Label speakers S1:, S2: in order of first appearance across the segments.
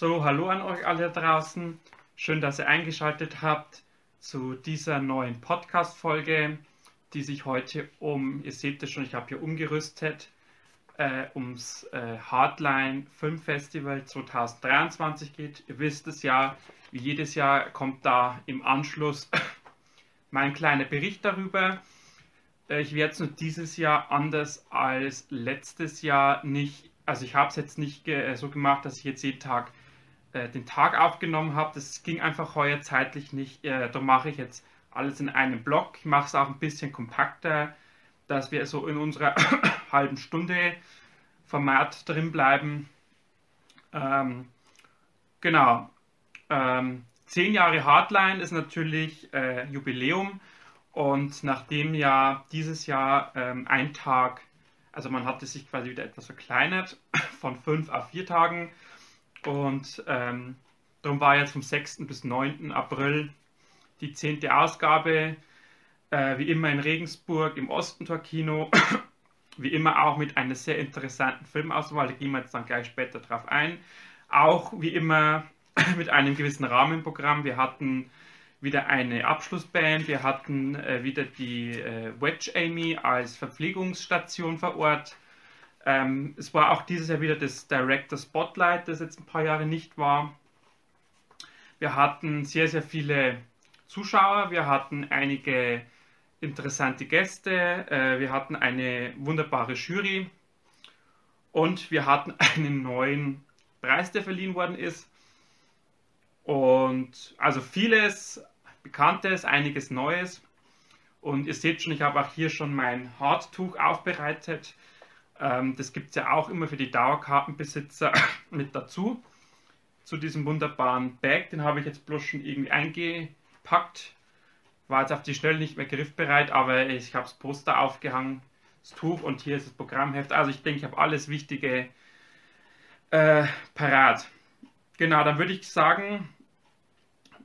S1: So, hallo an euch alle draußen. Schön, dass ihr eingeschaltet habt zu dieser neuen Podcast-Folge, die sich heute um, ihr seht es schon, ich habe hier umgerüstet, äh, ums äh, Hardline Filmfestival 2023 geht. Ihr wisst es ja, wie jedes Jahr kommt da im Anschluss mein kleiner Bericht darüber. Äh, ich werde es nur dieses Jahr anders als letztes Jahr nicht, also ich habe es jetzt nicht ge so gemacht, dass ich jetzt jeden Tag äh, den Tag aufgenommen habe. Das ging einfach heuer zeitlich nicht. Äh, da mache ich jetzt alles in einem Block. Ich mache es auch ein bisschen kompakter, dass wir so in unserer halben Stunde Format drin bleiben. Ähm, genau. Ähm, zehn Jahre Hardline ist natürlich äh, Jubiläum und nachdem ja dieses Jahr ähm, ein Tag, also man hatte sich quasi wieder etwas verkleinert von fünf auf vier Tagen, und ähm, darum war jetzt vom 6. bis 9. April die 10. Ausgabe, äh, wie immer in Regensburg im Ostentor Kino, wie immer auch mit einer sehr interessanten Filmauswahl, da gehen wir jetzt dann gleich später drauf ein. Auch wie immer mit einem gewissen Rahmenprogramm. Wir hatten wieder eine Abschlussband, wir hatten äh, wieder die äh, Wedge Amy als Verpflegungsstation vor Ort. Ähm, es war auch dieses Jahr wieder das Director Spotlight, das jetzt ein paar Jahre nicht war. Wir hatten sehr, sehr viele Zuschauer, wir hatten einige interessante Gäste, äh, wir hatten eine wunderbare Jury und wir hatten einen neuen Preis, der verliehen worden ist. Und also vieles Bekanntes, einiges Neues. Und ihr seht schon, ich habe auch hier schon mein Hardtuch aufbereitet. Ähm, das gibt es ja auch immer für die Dauerkartenbesitzer mit dazu. Zu diesem wunderbaren Bag, den habe ich jetzt bloß schon irgendwie eingepackt. War jetzt auf die Schnelle nicht mehr griffbereit, aber ich habe das Poster aufgehangen, das Tuch und hier ist das Programmheft. Also ich denke, ich habe alles Wichtige äh, parat. Genau, dann würde ich sagen,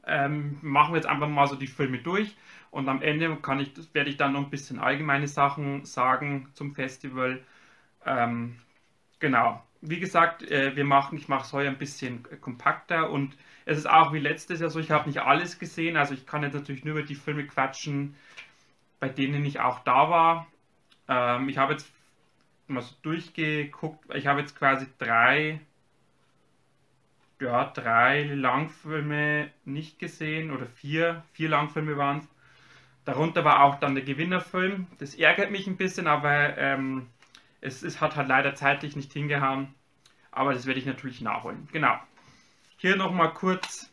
S1: ähm, machen wir jetzt einfach mal so die Filme durch und am Ende ich, werde ich dann noch ein bisschen allgemeine Sachen sagen zum Festival ähm, genau. Wie gesagt, äh, wir machen, ich mache es heute ein bisschen kompakter und es ist auch wie letztes Jahr so, ich habe nicht alles gesehen, also ich kann jetzt natürlich nur über die Filme quatschen, bei denen ich auch da war. Ähm, ich habe jetzt mal so durchgeguckt, ich habe jetzt quasi drei, ja, drei Langfilme nicht gesehen oder vier, vier Langfilme waren es. Darunter war auch dann der Gewinnerfilm. Das ärgert mich ein bisschen, aber ähm, es, es hat halt leider zeitlich nicht hingehauen, aber das werde ich natürlich nachholen. Genau. Hier nochmal kurz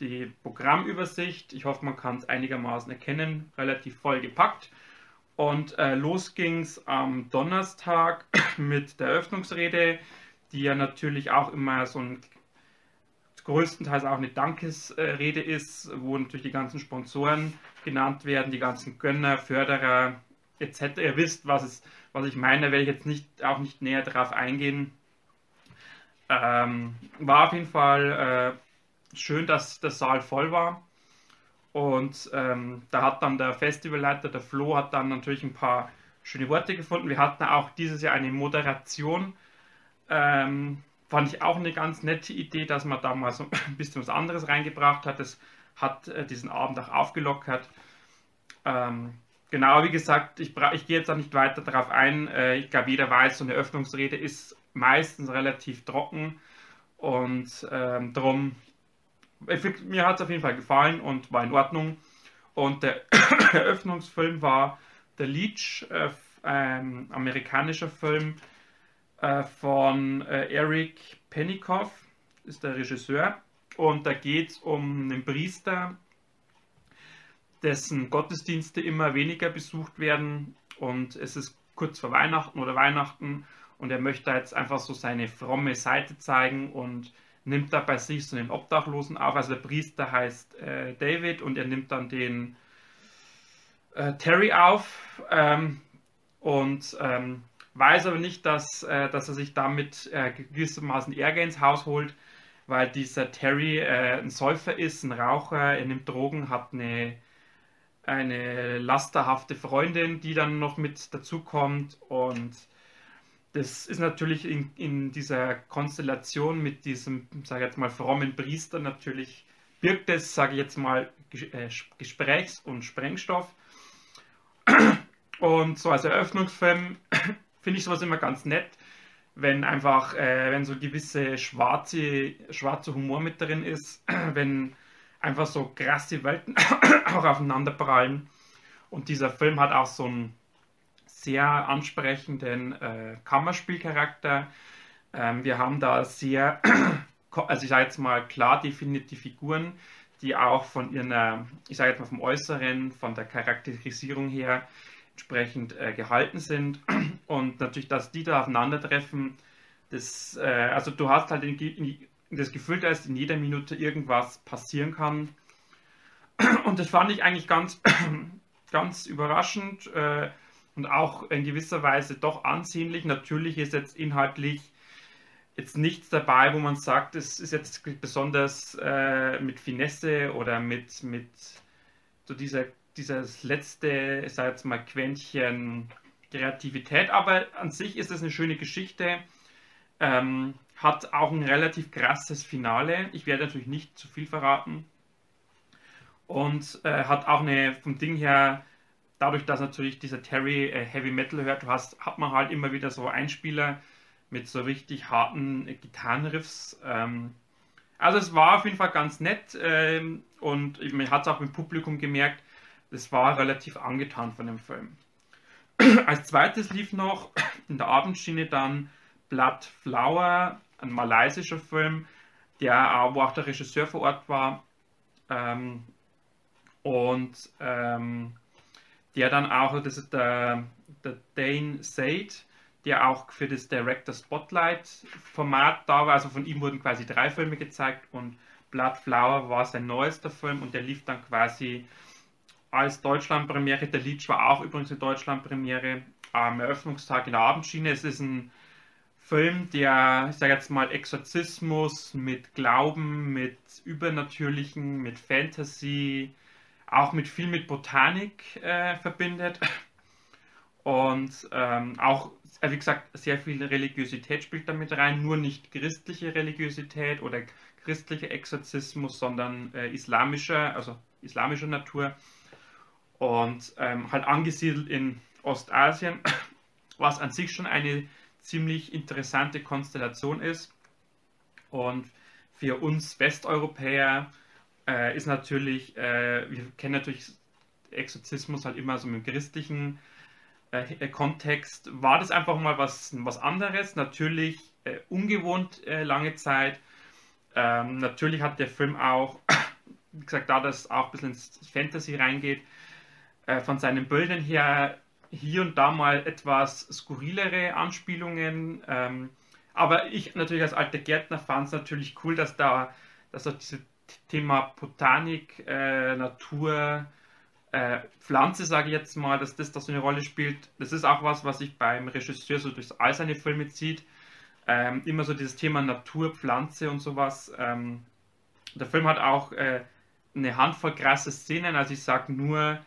S1: die Programmübersicht. Ich hoffe, man kann es einigermaßen erkennen. Relativ voll gepackt. Und äh, los ging es am Donnerstag mit der Eröffnungsrede, die ja natürlich auch immer so ein größtenteils auch eine Dankesrede ist, wo natürlich die ganzen Sponsoren genannt werden, die ganzen Gönner, Förderer etc. Ihr wisst, was es was ich meine, werde ich jetzt nicht, auch nicht näher darauf eingehen. Ähm, war auf jeden Fall äh, schön, dass der Saal voll war. Und ähm, da hat dann der Festivalleiter, der Flo, hat dann natürlich ein paar schöne Worte gefunden. Wir hatten auch dieses Jahr eine Moderation. Ähm, fand ich auch eine ganz nette Idee, dass man da mal so ein bisschen was anderes reingebracht hat. Das hat äh, diesen Abend auch aufgelockert. Ähm, Genau, wie gesagt, ich, ich gehe jetzt auch nicht weiter darauf ein. Äh, ich glaube, jeder weiß, so eine Öffnungsrede ist meistens relativ trocken und ähm, darum, mir hat es auf jeden Fall gefallen und war in Ordnung. Und der Eröffnungsfilm war der Leech, äh, ein amerikanischer Film äh, von äh, Eric Penikoff, ist der Regisseur. Und da geht es um einen Priester, dessen Gottesdienste immer weniger besucht werden und es ist kurz vor Weihnachten oder Weihnachten und er möchte jetzt einfach so seine fromme Seite zeigen und nimmt da bei sich so einen Obdachlosen auf. Also der Priester heißt äh, David und er nimmt dann den äh, Terry auf ähm, und ähm, weiß aber nicht, dass, äh, dass er sich damit äh, gewissermaßen Ärger ins Haus holt, weil dieser Terry äh, ein Säufer ist, ein Raucher, er nimmt Drogen, hat eine eine lasterhafte Freundin, die dann noch mit dazukommt und das ist natürlich in, in dieser Konstellation mit diesem, sage ich jetzt mal, frommen Priester natürlich, birgt es, sage ich jetzt mal, äh, Gesprächs- und Sprengstoff. Und so als Eröffnungsfilm finde ich sowas immer ganz nett, wenn einfach, äh, wenn so gewisse schwarze, schwarzer Humor mit drin ist, wenn einfach so krasse Welten auch aufeinander prallen. Und dieser Film hat auch so einen sehr ansprechenden äh, Kammerspielcharakter. Ähm, wir haben da sehr, also ich sage jetzt mal klar definierte Figuren, die auch von ihrer, ich sage jetzt mal vom Äußeren, von der Charakterisierung her entsprechend äh, gehalten sind. Und natürlich, dass die da aufeinandertreffen, das, äh, also du hast halt in, in, das Gefühl, dass in jeder Minute irgendwas passieren kann. Und das fand ich eigentlich ganz, ganz überraschend äh, und auch in gewisser Weise doch ansehnlich. Natürlich ist jetzt inhaltlich jetzt nichts dabei, wo man sagt, es ist jetzt besonders äh, mit Finesse oder mit, mit so dieser, dieses letzte, ich sage jetzt mal, Quäntchen Kreativität. Aber an sich ist es eine schöne Geschichte. Ähm, hat auch ein relativ krasses Finale. Ich werde natürlich nicht zu viel verraten. Und äh, hat auch eine, vom Ding her, dadurch, dass natürlich dieser Terry äh, Heavy Metal hört, hast, hat man halt immer wieder so Einspieler mit so richtig harten äh, Gitarrenriffs. Ähm, also es war auf jeden Fall ganz nett ähm, und man hat es auch im Publikum gemerkt, es war relativ angetan von dem Film. Als zweites lief noch in der Abendschiene dann Blood Flower, ein malaysischer Film, der, wo auch der Regisseur vor Ort war. Ähm, und ähm, der dann auch, das ist der, der Dane Sade, der auch für das Director Spotlight Format da war. Also von ihm wurden quasi drei Filme gezeigt und Blood Flower war sein neuester Film und der lief dann quasi als Deutschlandpremiere. Der Leech war auch übrigens eine Deutschlandpremiere am Eröffnungstag in der Abendschiene. Es ist ein Film, der, ich sage jetzt mal, Exorzismus mit Glauben, mit Übernatürlichen, mit Fantasy, auch mit viel mit Botanik äh, verbindet. Und ähm, auch, wie gesagt, sehr viel Religiosität spielt damit rein, nur nicht christliche Religiosität oder christlicher Exorzismus, sondern äh, islamischer, also islamischer Natur und ähm, halt angesiedelt in Ostasien, was an sich schon eine ziemlich interessante Konstellation ist. Und für uns Westeuropäer äh, ist natürlich, äh, wir kennen natürlich Exorzismus halt immer so dem christlichen äh, Kontext. War das einfach mal was, was anderes? Natürlich äh, ungewohnt äh, lange Zeit. Ähm, natürlich hat der Film auch, wie gesagt, da das auch ein bisschen ins Fantasy reingeht, äh, von seinen Bildern her hier und da mal etwas skurrilere Anspielungen. Ähm, aber ich natürlich als alter Gärtner fand es natürlich cool, dass da, dass da dieses Thema Botanik, äh, Natur, äh, Pflanze, sage ich jetzt mal, dass das da so eine Rolle spielt. Das ist auch was, was sich beim Regisseur so durch all seine Filme zieht. Ähm, immer so dieses Thema Natur, Pflanze und sowas. Ähm, der Film hat auch äh, eine Handvoll krasse Szenen, also ich sage nur,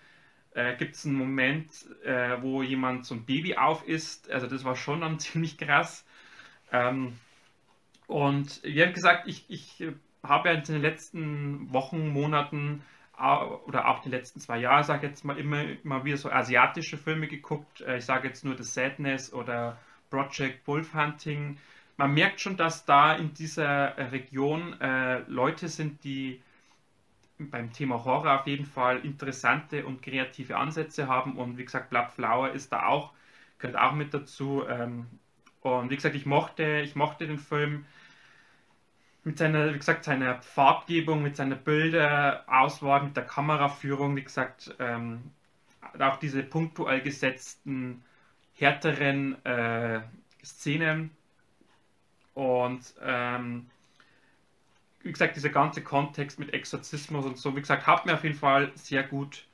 S1: äh, gibt es einen Moment, äh, wo jemand so ein Baby auf ist. Also das war schon dann ziemlich krass. Ähm, und wie gesagt, ich, ich habe ja in den letzten Wochen, Monaten oder auch die letzten zwei Jahre, sage ich jetzt mal, immer, immer wieder so asiatische Filme geguckt. Äh, ich sage jetzt nur The Sadness oder Project Wolf Hunting. Man merkt schon, dass da in dieser Region äh, Leute sind, die beim Thema Horror auf jeden Fall interessante und kreative Ansätze haben. Und wie gesagt, Blood Flower ist da auch, gehört auch mit dazu. Ähm, und wie gesagt, ich mochte, ich mochte den Film. Mit seiner, wie gesagt, seiner Farbgebung, mit seiner Bilderauswahl, mit der Kameraführung, wie gesagt, ähm, auch diese punktuell gesetzten, härteren äh, Szenen. Und ähm, wie gesagt, dieser ganze Kontext mit Exorzismus und so, wie gesagt, hat mir auf jeden Fall sehr gut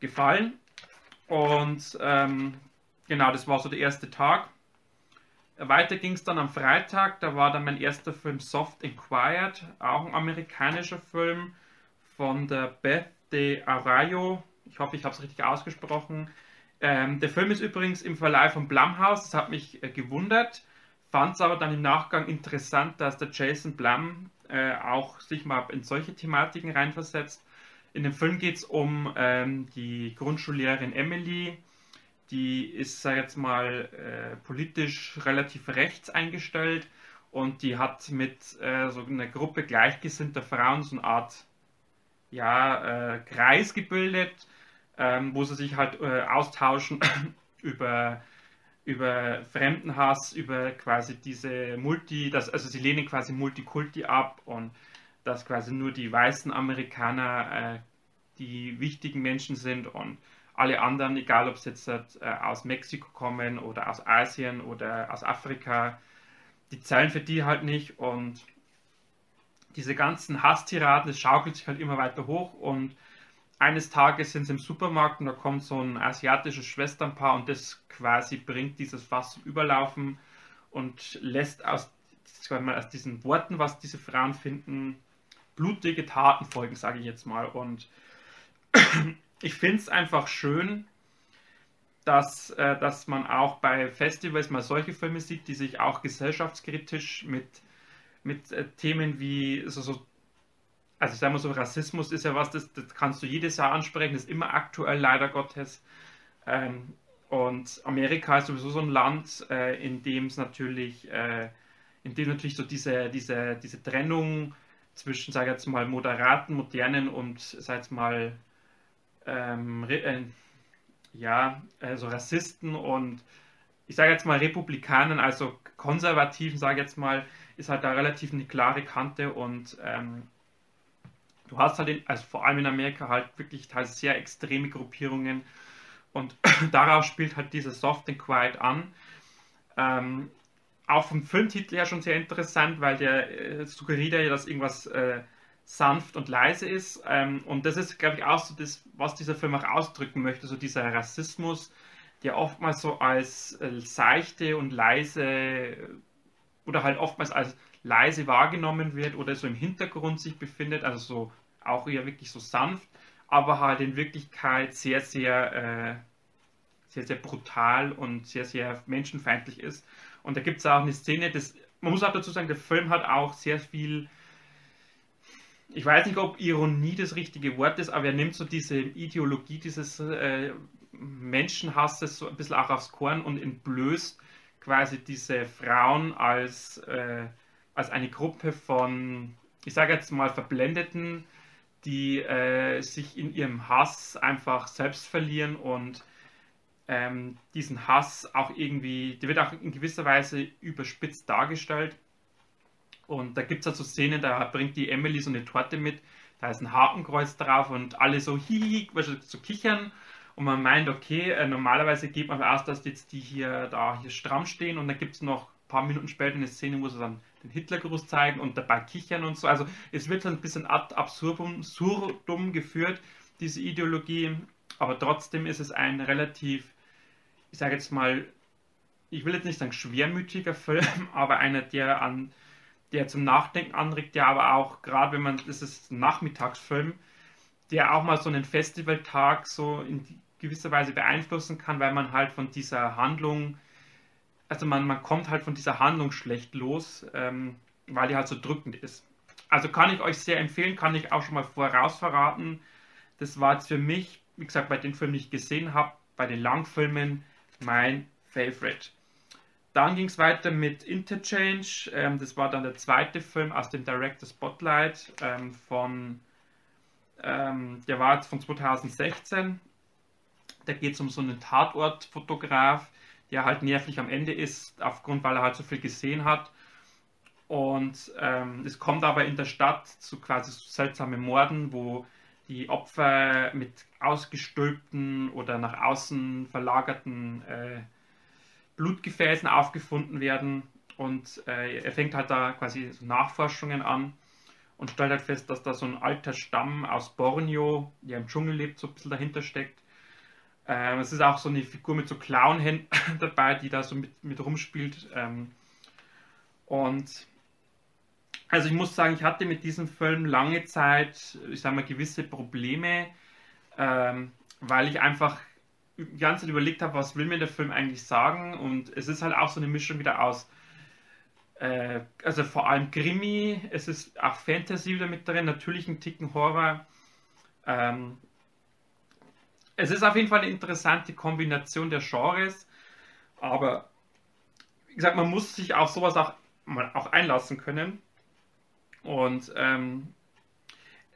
S1: gefallen. Und ähm, genau, das war so der erste Tag. Weiter ging es dann am Freitag, da war dann mein erster Film Soft Inquired, auch ein amerikanischer Film von der Beth de Arroyo. Ich hoffe, ich habe es richtig ausgesprochen. Ähm, der Film ist übrigens im Verleih von Blumhouse, das hat mich äh, gewundert, fand es aber dann im Nachgang interessant, dass der Jason Blum äh, auch sich mal in solche Thematiken reinversetzt. In dem Film geht es um ähm, die Grundschullehrerin Emily, die ist, sag jetzt mal, äh, politisch relativ rechts eingestellt und die hat mit äh, so einer Gruppe gleichgesinnter Frauen so eine Art ja, äh, Kreis gebildet, ähm, wo sie sich halt äh, austauschen über, über Fremdenhass, über quasi diese Multi, das, also sie lehnen quasi Multikulti ab und dass quasi nur die weißen Amerikaner äh, die wichtigen Menschen sind und alle anderen, egal ob sie jetzt äh, aus Mexiko kommen oder aus Asien oder aus Afrika, die zählen für die halt nicht und diese ganzen Hasstiraden, das schaukelt sich halt immer weiter hoch und eines Tages sind sie im Supermarkt und da kommt so ein asiatisches Schwesternpaar und das quasi bringt dieses Fass zum Überlaufen und lässt aus, aus diesen Worten, was diese Frauen finden, blutige Taten folgen, sage ich jetzt mal. Und ich finde es einfach schön, dass, äh, dass man auch bei Festivals mal solche Filme sieht, die sich auch gesellschaftskritisch mit, mit äh, Themen wie so, so also sagen wir so, Rassismus ist ja was, das, das kannst du jedes Jahr ansprechen, ist immer aktuell, leider Gottes. Ähm, und Amerika ist sowieso so ein Land, äh, in dem es natürlich, äh, in dem natürlich so diese, diese, diese Trennung zwischen, sage ich jetzt mal, moderaten, modernen und, sag jetzt mal, ähm, äh, ja, also Rassisten und ich sage jetzt mal Republikanern, also Konservativen, sage ich jetzt mal, ist halt da relativ eine klare Kante und ähm, du hast halt, in, also vor allem in Amerika halt wirklich teils sehr extreme Gruppierungen und darauf spielt halt dieses Soft and Quiet an. Ähm, auch vom Filmtitel her schon sehr interessant, weil der äh, suggeriert ja, dass irgendwas äh, sanft und leise ist. Ähm, und das ist, glaube ich, auch so das, was dieser Film auch ausdrücken möchte, so dieser Rassismus, der oftmals so als äh, seichte und leise oder halt oftmals als leise wahrgenommen wird oder so im Hintergrund sich befindet, also so auch eher wirklich so sanft, aber halt in Wirklichkeit sehr, sehr, äh, sehr, sehr brutal und sehr, sehr menschenfeindlich ist. Und da gibt es auch eine Szene, das, man muss auch dazu sagen, der Film hat auch sehr viel, ich weiß nicht, ob Ironie das richtige Wort ist, aber er nimmt so diese Ideologie dieses äh, Menschenhasses so ein bisschen auch aufs Korn und entblößt quasi diese Frauen als, äh, als eine Gruppe von, ich sage jetzt mal, verblendeten die äh, sich in ihrem Hass einfach selbst verlieren und ähm, diesen Hass auch irgendwie, der wird auch in gewisser Weise überspitzt dargestellt. Und da gibt es halt so Szenen, da bringt die Emily so eine Torte mit, da ist ein Hakenkreuz drauf und alle so hihi, so kichern. Und man meint, okay, äh, normalerweise geht man aus, dass jetzt die hier da hier stramm stehen und dann gibt es noch ein paar Minuten später eine Szene, wo sie dann den Hitlergruß zeigen und dabei kichern und so. Also es wird ein bisschen ad absurdum, absurdum geführt, diese Ideologie, aber trotzdem ist es ein relativ, ich sage jetzt mal, ich will jetzt nicht sagen schwermütiger Film, aber einer, der an der zum Nachdenken anregt, der aber auch, gerade wenn man, das ist ein Nachmittagsfilm, der auch mal so einen Festivaltag so in gewisser Weise beeinflussen kann, weil man halt von dieser Handlung also man, man kommt halt von dieser Handlung schlecht los, ähm, weil die halt so drückend ist. Also kann ich euch sehr empfehlen, kann ich auch schon mal voraus verraten. Das war jetzt für mich, wie gesagt, bei den Filmen, die ich gesehen habe, bei den Langfilmen mein Favorite. Dann ging es weiter mit Interchange. Ähm, das war dann der zweite Film aus dem Director Spotlight ähm, von, ähm, der war jetzt von 2016. Da geht es um so einen Tatortfotograf, der halt nervlich am Ende ist, aufgrund, weil er halt so viel gesehen hat. Und ähm, es kommt aber in der Stadt zu quasi seltsamen Morden, wo die Opfer mit ausgestülpten oder nach außen verlagerten äh, Blutgefäßen aufgefunden werden. Und äh, er fängt halt da quasi so Nachforschungen an und stellt halt fest, dass da so ein alter Stamm aus Borneo, der im Dschungel lebt, so ein bisschen dahinter steckt. Ähm, es ist auch so eine Figur mit so Clownhänden dabei, die da so mit, mit rumspielt. Ähm, und also ich muss sagen, ich hatte mit diesem Film lange Zeit, ich sage mal, gewisse Probleme, ähm, weil ich einfach die ganze Zeit überlegt habe, was will mir der Film eigentlich sagen. Und es ist halt auch so eine Mischung wieder aus, äh, also vor allem Krimi, es ist auch Fantasy wieder mit drin, natürlich ein Ticken Horror. Ähm, es ist auf jeden Fall eine interessante Kombination der Genres, aber wie gesagt, man muss sich auf sowas auch, auch einlassen können. Und ähm,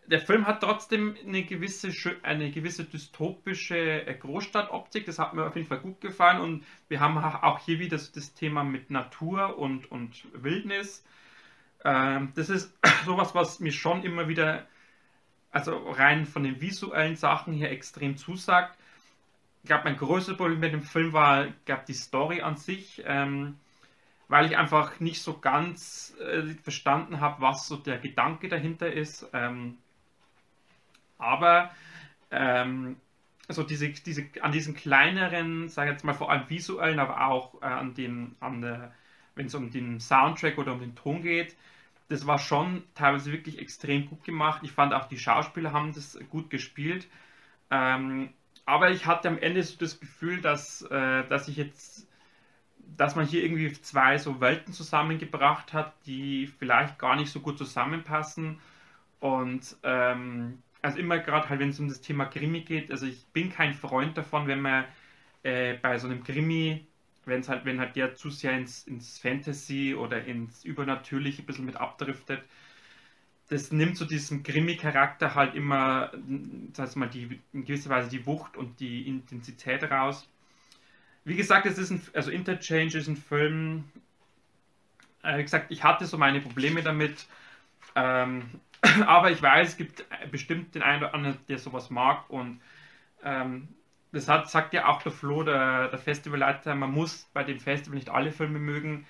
S1: der Film hat trotzdem eine gewisse, eine gewisse dystopische äh, Großstadtoptik. Das hat mir auf jeden Fall gut gefallen. Und wir haben auch hier wieder das Thema mit Natur und, und Wildnis. Ähm, das ist sowas, was mir schon immer wieder, also rein von den visuellen Sachen her extrem zusagt. Ich glaube, mein größtes Problem mit dem Film war, gab die Story an sich. Ähm, weil ich einfach nicht so ganz äh, verstanden habe, was so der Gedanke dahinter ist. Ähm, aber ähm, also diese, diese, an diesen kleineren, sage ich jetzt mal vor allem visuellen, aber auch äh, an den, an wenn es um den Soundtrack oder um den Ton geht, das war schon teilweise wirklich extrem gut gemacht. Ich fand auch die Schauspieler haben das gut gespielt. Ähm, aber ich hatte am Ende so das Gefühl, dass, äh, dass ich jetzt, dass man hier irgendwie zwei so Welten zusammengebracht hat, die vielleicht gar nicht so gut zusammenpassen. Und ähm, also immer gerade halt, wenn es um das Thema Krimi geht, also ich bin kein Freund davon, wenn man äh, bei so einem Krimi, wenn es halt, wenn halt der zu sehr ins, ins Fantasy oder ins Übernatürliche ein bisschen mit abdriftet, das nimmt so diesem Krimi-Charakter halt immer, heißt mal, die, in gewisser Weise die Wucht und die Intensität raus. Wie gesagt, es ist ein, also Interchange ist ein Film, äh, wie gesagt, ich hatte so meine Probleme damit, ähm, aber ich weiß, es gibt bestimmt den einen oder anderen, der sowas mag und ähm, das hat, sagt ja auch der Flo, der, der Festivalleiter, man muss bei dem Festival nicht alle Filme mögen.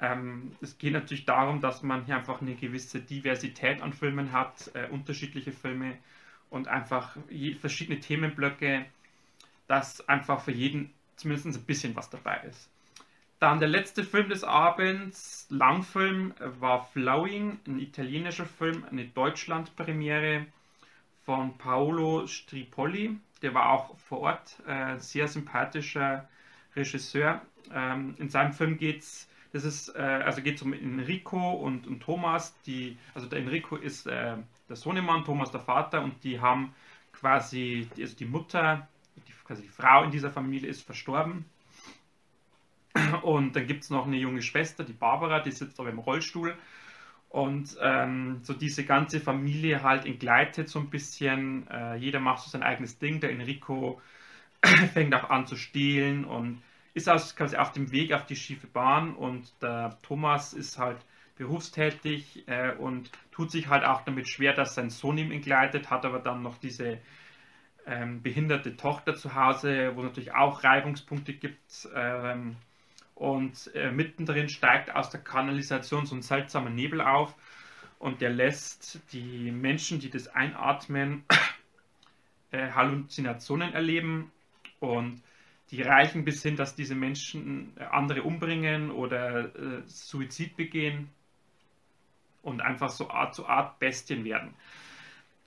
S1: Ähm, es geht natürlich darum, dass man hier einfach eine gewisse Diversität an Filmen hat, äh, unterschiedliche Filme und einfach je, verschiedene Themenblöcke, dass einfach für jeden zumindest ein bisschen was dabei ist. Dann der letzte Film des Abends, Langfilm, war Flowing, ein italienischer Film, eine Deutschlandpremiere von Paolo Stripolli. Der war auch vor Ort, äh, sehr sympathischer Regisseur. Ähm, in seinem Film geht es das ist, äh, also geht um Enrico und, und Thomas. Die, also der Enrico ist äh, der Sohnemann, Thomas der Vater und die haben quasi, also die Mutter, die, quasi die Frau in dieser Familie ist verstorben und dann gibt es noch eine junge Schwester, die Barbara, die sitzt aber im Rollstuhl. Und ähm, so diese ganze Familie halt entgleitet so ein bisschen. Äh, jeder macht so sein eigenes Ding. Der Enrico fängt auch an zu stehlen und ist also quasi auf dem Weg auf die schiefe Bahn. Und der Thomas ist halt berufstätig äh, und tut sich halt auch damit schwer, dass sein Sohn ihm entgleitet, hat aber dann noch diese ähm, behinderte Tochter zu Hause, wo es natürlich auch Reibungspunkte gibt. Ähm, und äh, mittendrin steigt aus der Kanalisation so ein seltsamer Nebel auf und der lässt die Menschen, die das einatmen, äh, Halluzinationen erleben und die reichen bis hin, dass diese Menschen äh, andere umbringen oder äh, Suizid begehen und einfach so Art zu Art Bestien werden.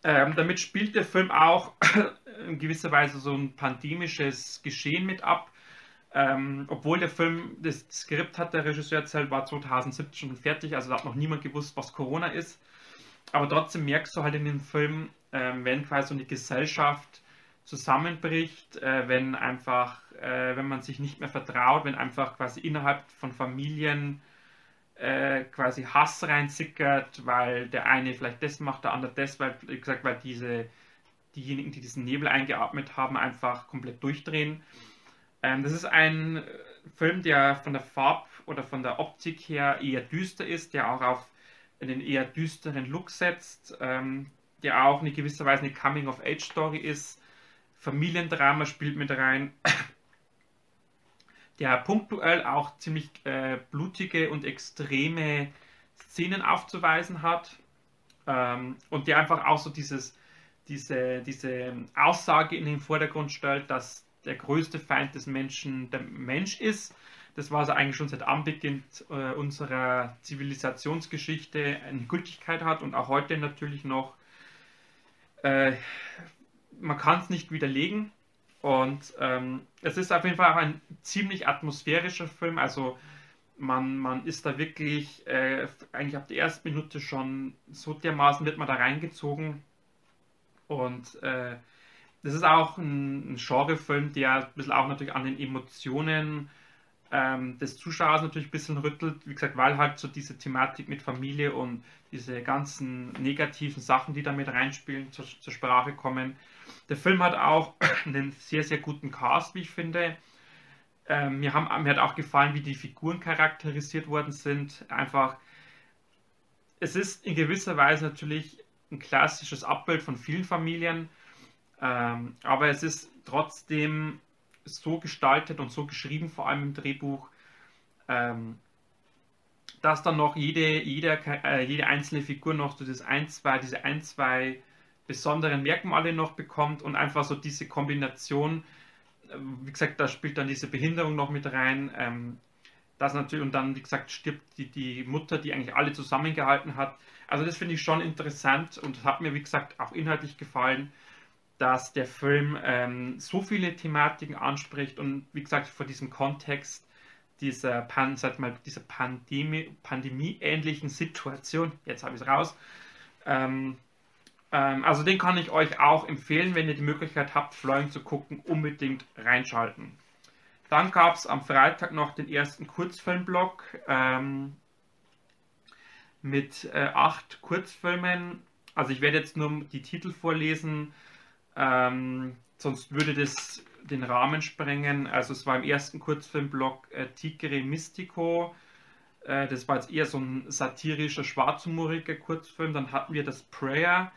S1: Ähm, damit spielt der Film auch in gewisser Weise so ein pandemisches Geschehen mit ab ähm, obwohl der Film, das Skript hat der Regisseur erzählt, war 2017 schon fertig, also da hat noch niemand gewusst, was Corona ist. Aber trotzdem merkst du halt in dem Film, ähm, wenn quasi so eine Gesellschaft zusammenbricht, äh, wenn einfach, äh, wenn man sich nicht mehr vertraut, wenn einfach quasi innerhalb von Familien äh, quasi Hass reinsickert, weil der eine vielleicht das macht, der andere das, weil, wie gesagt, weil diese, diejenigen, die diesen Nebel eingeatmet haben, einfach komplett durchdrehen. Ähm, das ist ein äh, Film, der von der Farb- oder von der Optik her eher düster ist, der auch auf einen eher düsteren Look setzt, ähm, der auch in gewisser Weise eine Coming-of-Age-Story ist. Familiendrama spielt mit rein, der punktuell auch ziemlich äh, blutige und extreme Szenen aufzuweisen hat ähm, und der einfach auch so dieses, diese, diese Aussage in den Vordergrund stellt, dass der größte Feind des Menschen der Mensch ist. Das war also eigentlich schon seit Anbeginn äh, unserer Zivilisationsgeschichte eine Gültigkeit hat und auch heute natürlich noch. Äh, man kann es nicht widerlegen. Und ähm, es ist auf jeden Fall auch ein ziemlich atmosphärischer Film. Also man, man ist da wirklich äh, eigentlich ab der ersten Minute schon so dermaßen wird man da reingezogen. Und äh, das ist auch ein, ein Genrefilm, der ein bisschen auch natürlich an den Emotionen ähm, des Zuschauers natürlich ein bisschen rüttelt. Wie gesagt, weil halt so diese Thematik mit Familie und diese ganzen negativen Sachen, die da mit reinspielen, zur, zur Sprache kommen. Der Film hat auch einen sehr, sehr guten Cast, wie ich finde. Ähm, mir, haben, mir hat auch gefallen, wie die Figuren charakterisiert worden sind. Einfach, es ist in gewisser Weise natürlich ein klassisches Abbild von vielen Familien, ähm, aber es ist trotzdem so gestaltet und so geschrieben, vor allem im Drehbuch, ähm, dass dann noch jede, jede, äh, jede einzelne Figur noch so das ein, zwei, diese ein, zwei besonderen Merkmale noch bekommt und einfach so diese Kombination, äh, wie gesagt, da spielt dann diese Behinderung noch mit rein. Ähm, das natürlich, und dann, wie gesagt, stirbt die, die Mutter, die eigentlich alle zusammengehalten hat. Also das finde ich schon interessant und hat mir, wie gesagt, auch inhaltlich gefallen dass der Film ähm, so viele Thematiken anspricht und wie gesagt vor diesem Kontext dieser, Pan, mal, dieser Pandemie, Pandemie-ähnlichen Situation, jetzt habe ich es raus, ähm, ähm, also den kann ich euch auch empfehlen, wenn ihr die Möglichkeit habt, Flowing zu gucken, unbedingt reinschalten. Dann gab es am Freitag noch den ersten Kurzfilmblock ähm, mit äh, acht Kurzfilmen. Also ich werde jetzt nur die Titel vorlesen. Ähm, sonst würde das den Rahmen sprengen. Also es war im ersten Kurzfilmblock äh, Tigre Mystico. Äh, das war jetzt eher so ein satirischer, schwarzhumoriger Kurzfilm. Dann hatten wir das Prayer,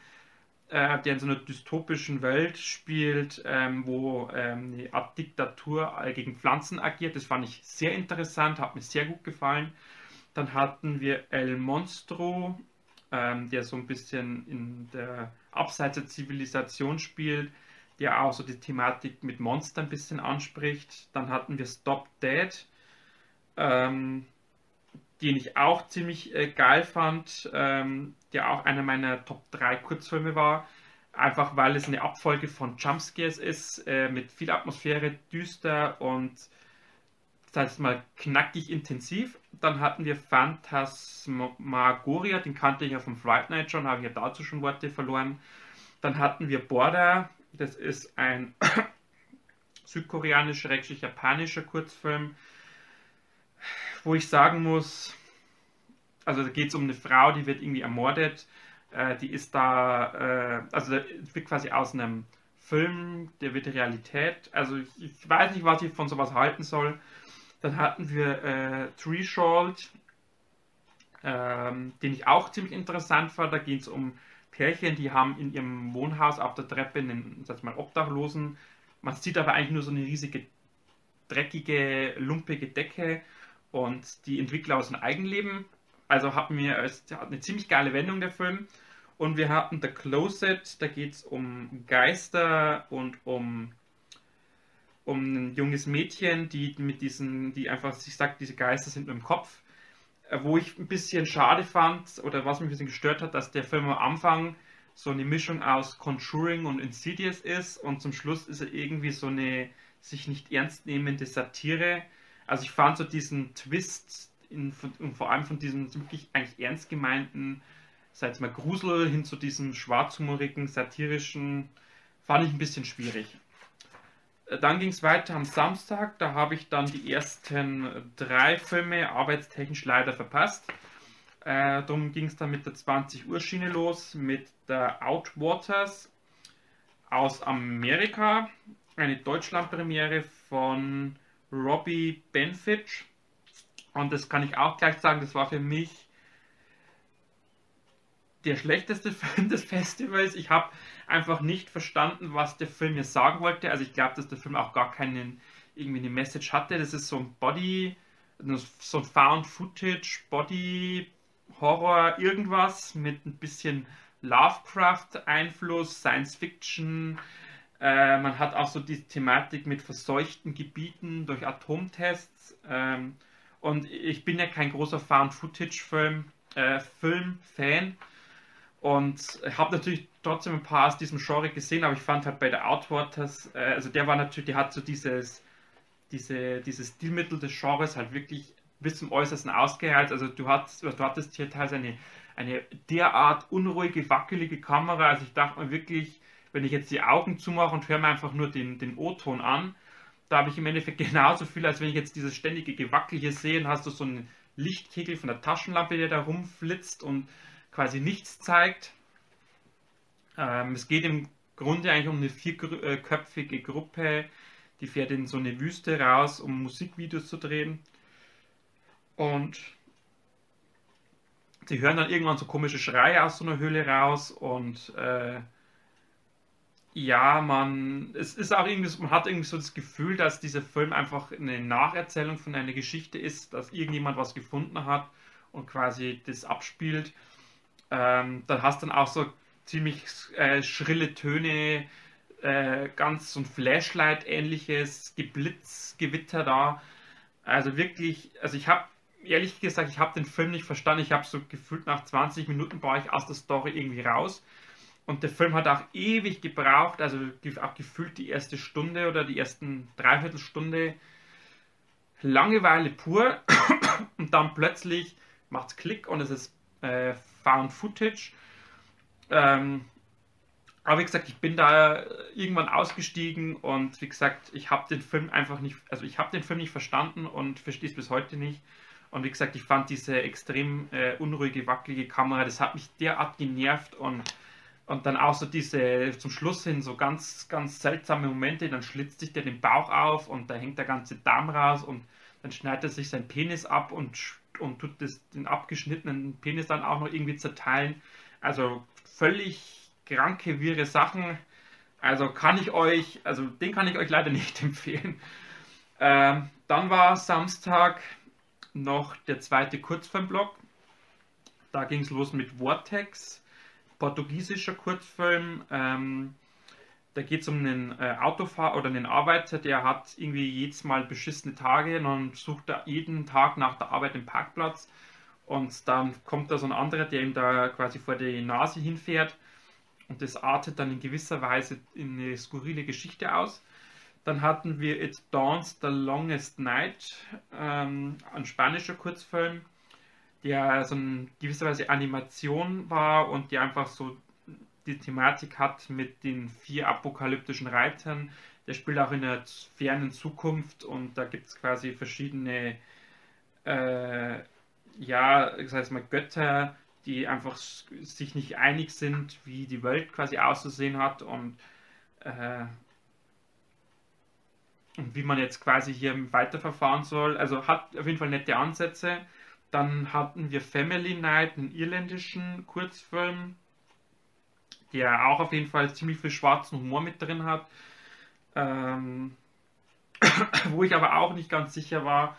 S1: äh, der in so einer dystopischen Welt spielt, ähm, wo ähm, eine Art Diktatur gegen Pflanzen agiert. Das fand ich sehr interessant, hat mir sehr gut gefallen. Dann hatten wir El Monstro, ähm, der so ein bisschen in der abseits der Zivilisation spielt, der auch so die Thematik mit Monstern ein bisschen anspricht. Dann hatten wir Stop Dead, ähm, den ich auch ziemlich äh, geil fand, ähm, der auch einer meiner Top 3 Kurzfilme war. Einfach weil es eine Abfolge von Jumpscares ist, äh, mit viel Atmosphäre, düster und das heißt mal knackig intensiv. Dann hatten wir Phantasmagoria, den kannte ich ja vom Fright Night schon, habe ich ja dazu schon Worte verloren. Dann hatten wir Border, das ist ein südkoreanisch-japanischer Kurzfilm, wo ich sagen muss, also da geht es um eine Frau, die wird irgendwie ermordet. Äh, die ist da, äh, also da wird quasi aus einem Film, der wird Realität. Also ich, ich weiß nicht, was ich von sowas halten soll. Dann hatten wir äh, Threshold, ähm, den ich auch ziemlich interessant fand. Da geht es um Pärchen, die haben in ihrem Wohnhaus auf der Treppe einen, sag mal, Obdachlosen. Man sieht aber eigentlich nur so eine riesige, dreckige, lumpige Decke und die Entwickler aus dem Eigenleben. Also hatten wir es hat eine ziemlich geile Wendung der Film. Und wir hatten The Closet, da geht es um Geister und um um ein junges Mädchen, die mit diesen, die einfach sich sagt, diese Geister sind nur im Kopf. Äh, wo ich ein bisschen schade fand oder was mich ein bisschen gestört hat, dass der Film am Anfang so eine Mischung aus Conjuring und Insidious ist und zum Schluss ist er irgendwie so eine sich nicht ernst nehmende Satire. Also ich fand so diesen Twist in, und vor allem von diesem wirklich eigentlich ernst gemeinten, sei es mal Grusel hin zu diesem schwarzhumorigen, satirischen, fand ich ein bisschen schwierig. Äh, dann ging es weiter am Samstag. Da habe ich dann die ersten drei Filme arbeitstechnisch leider verpasst. Äh, darum ging es dann mit der 20 Uhr Schiene los mit der Outwaters aus Amerika. Eine Deutschlandpremiere von Robbie Benfitch. Und das kann ich auch gleich sagen, das war für mich der schlechteste Film des Festivals. Ich habe einfach nicht verstanden, was der Film mir sagen wollte. Also ich glaube, dass der Film auch gar keinen irgendwie eine Message hatte. Das ist so ein Body, so ein Found Footage, Body Horror, irgendwas mit ein bisschen Lovecraft-Einfluss, Science Fiction. Äh, man hat auch so die Thematik mit verseuchten Gebieten durch Atomtests. Ähm, und ich bin ja kein großer Found Footage Film, äh, Film-Fan. Und habe natürlich trotzdem ein paar aus diesem Genre gesehen, aber ich fand halt bei der Outwaters, äh, also der war natürlich, der hat so dieses, diese, dieses Stilmittel des Genres halt wirklich bis zum Äußersten ausgereizt. Also du hattest, du hattest hier teilweise eine, eine derart unruhige, wackelige Kamera. Also ich dachte mir wirklich, wenn ich jetzt die Augen zumache und höre mir einfach nur den, den O-Ton an, da habe ich im Endeffekt genauso viel, als wenn ich jetzt dieses ständige Gewackel hier sehe, und hast du so einen Lichtkegel von der Taschenlampe, der da rumflitzt und quasi nichts zeigt. Ähm, es geht im Grunde eigentlich um eine vierköpfige Gruppe, die fährt in so eine Wüste raus, um Musikvideos zu drehen. Und sie hören dann irgendwann so komische Schreie aus so einer Höhle raus und äh, ja, man, es ist auch irgendwie, man hat irgendwie so das Gefühl, dass dieser Film einfach eine Nacherzählung von einer Geschichte ist, dass irgendjemand was gefunden hat und quasi das abspielt. Ähm, dann hast du dann auch so ziemlich äh, schrille Töne, äh, ganz so ein Flashlight-ähnliches Geblitz, Gewitter da. Also wirklich, also ich habe ehrlich gesagt, ich habe den Film nicht verstanden. Ich habe so gefühlt nach 20 Minuten war ich aus der Story irgendwie raus. Und der Film hat auch ewig gebraucht, also auch gefühlt die erste Stunde oder die ersten Dreiviertelstunde Langeweile pur. Und dann plötzlich macht es Klick und es ist äh, Found Footage. Ähm, aber wie gesagt, ich bin da irgendwann ausgestiegen und wie gesagt, ich habe den Film einfach nicht, also ich habe den Film nicht verstanden und verstehe es bis heute nicht. Und wie gesagt, ich fand diese extrem äh, unruhige, wackelige Kamera, das hat mich derart genervt und, und dann auch so diese zum Schluss hin so ganz, ganz seltsame Momente, dann schlitzt sich der den Bauch auf und da hängt der ganze Darm raus und dann schneidet er sich seinen Penis ab und, und tut das, den abgeschnittenen Penis dann auch noch irgendwie zerteilen. Also völlig kranke, wirre Sachen. Also kann ich euch, also den kann ich euch leider nicht empfehlen. Ähm, dann war Samstag noch der zweite Kurzfilmblock. Da ging es los mit Vortex, portugiesischer Kurzfilm. Ähm, da geht es um einen äh, Autofahrer oder einen Arbeiter, der hat irgendwie jedes Mal beschissene Tage und dann sucht er jeden Tag nach der Arbeit den Parkplatz. Und dann kommt da so ein anderer, der ihm da quasi vor die Nase hinfährt. Und das artet dann in gewisser Weise in eine skurrile Geschichte aus. Dann hatten wir It Dawns the Longest Night, ähm, ein spanischer Kurzfilm, der so in gewisser Weise Animation war und die einfach so die Thematik hat mit den vier apokalyptischen Reitern. Der spielt auch in der fernen Zukunft und da gibt es quasi verschiedene, äh, ja, ich sag mal, Götter, die einfach sich nicht einig sind, wie die Welt quasi auszusehen hat und äh, und wie man jetzt quasi hier weiterverfahren soll. Also hat auf jeden Fall nette Ansätze. Dann hatten wir Family Night, einen irländischen Kurzfilm, der auch auf jeden Fall ziemlich viel schwarzen Humor mit drin hat. Ähm, wo ich aber auch nicht ganz sicher war,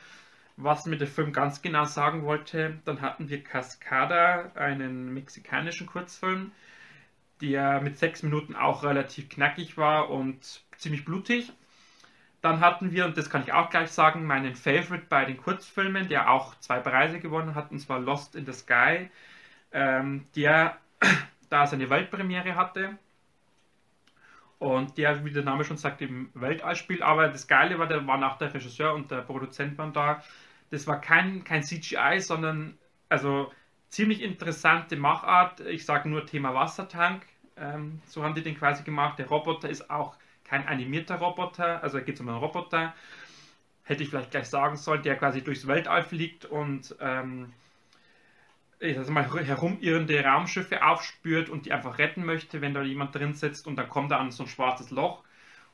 S1: was mir der Film ganz genau sagen wollte. Dann hatten wir Cascada, einen mexikanischen Kurzfilm, der mit sechs Minuten auch relativ knackig war und ziemlich blutig. Dann hatten wir, und das kann ich auch gleich sagen, meinen Favorite bei den Kurzfilmen, der auch zwei Preise gewonnen hat, und zwar Lost in the Sky, ähm, der da seine Weltpremiere hatte. Und der, wie der Name schon sagt, im Weltall spielt. Aber das Geile war, da waren auch der Regisseur und der Produzent waren da. Das war kein, kein CGI, sondern also ziemlich interessante Machart. Ich sage nur Thema Wassertank. Ähm, so haben die den quasi gemacht. Der Roboter ist auch kein animierter Roboter, also geht es um einen Roboter, hätte ich vielleicht gleich sagen sollen, der quasi durchs Weltall fliegt und ähm, ich sag mal, herumirrende Raumschiffe aufspürt und die einfach retten möchte, wenn da jemand drin sitzt und dann kommt er an so ein schwarzes Loch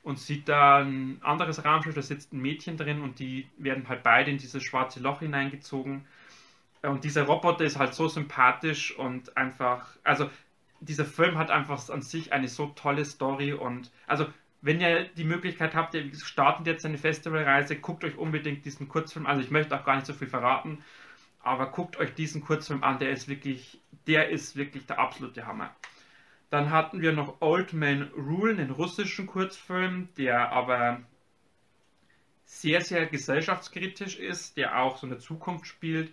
S1: und sieht da ein anderes Raumschiff, da sitzt ein Mädchen drin und die werden halt beide in dieses schwarze Loch hineingezogen. Und dieser Roboter ist halt so sympathisch und einfach, also dieser Film hat einfach an sich eine so tolle Story und also wenn ihr die Möglichkeit habt, ihr startet jetzt eine Festivalreise, guckt euch unbedingt diesen Kurzfilm. Also ich möchte auch gar nicht so viel verraten, aber guckt euch diesen Kurzfilm an, der ist wirklich, der ist wirklich der absolute Hammer. Dann hatten wir noch Old Man Rule, einen russischen Kurzfilm, der aber sehr, sehr gesellschaftskritisch ist, der auch so eine Zukunft spielt.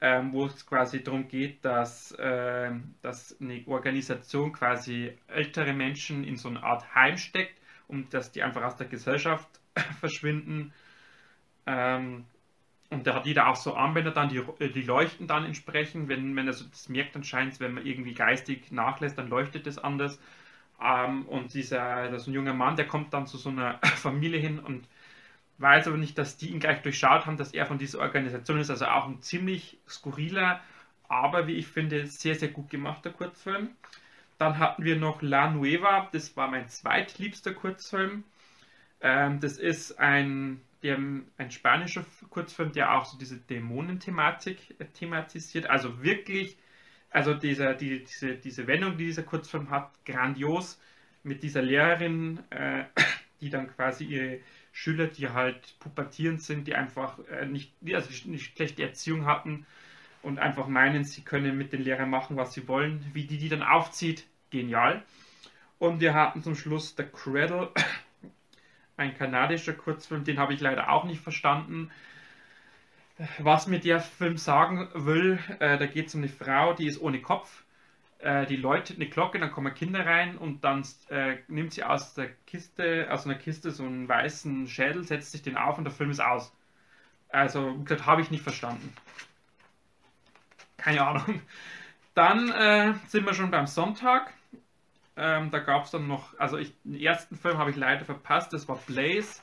S1: ähm, wo es quasi darum geht, dass, äh, dass eine Organisation quasi ältere Menschen in so eine Art Heim steckt, um dass die einfach aus der Gesellschaft verschwinden. Ähm, und da hat jeder auch so Armbänder dann, die, äh, die leuchten dann entsprechend. Wenn, wenn er so das merkt, dann scheint es, wenn man irgendwie geistig nachlässt, dann leuchtet es anders. Ähm, und dieser, das ist ein junger Mann, der kommt dann zu so einer Familie hin und weiß aber nicht, dass die ihn gleich durchschaut haben, dass er von dieser Organisation ist. Also auch ein ziemlich skurriler, aber wie ich finde, sehr, sehr gut gemachter Kurzfilm. Dann hatten wir noch La Nueva, das war mein zweitliebster Kurzfilm. Ähm, das ist ein, der, ein spanischer Kurzfilm, der auch so diese Dämonenthematik äh, thematisiert. Also wirklich, also dieser, die, diese, diese Wendung, die dieser Kurzfilm hat, grandios mit dieser Lehrerin, äh, die dann quasi ihre Schüler, die halt pubertierend sind, die einfach äh, nicht, also nicht schlechte Erziehung hatten und einfach meinen, sie können mit den Lehrern machen, was sie wollen. Wie die die dann aufzieht, genial. Und wir hatten zum Schluss The Cradle, ein kanadischer Kurzfilm, den habe ich leider auch nicht verstanden. Was mir der Film sagen will, äh, da geht es um eine Frau, die ist ohne Kopf äh, die läutet eine Glocke, dann kommen Kinder rein und dann äh, nimmt sie aus der Kiste, aus einer Kiste so einen weißen Schädel, setzt sich den auf und der Film ist aus. Also, wie gesagt, habe ich nicht verstanden. Keine Ahnung. Dann äh, sind wir schon beim Sonntag. Ähm, da gab es dann noch, also ich, den ersten Film habe ich leider verpasst, das war Blaze.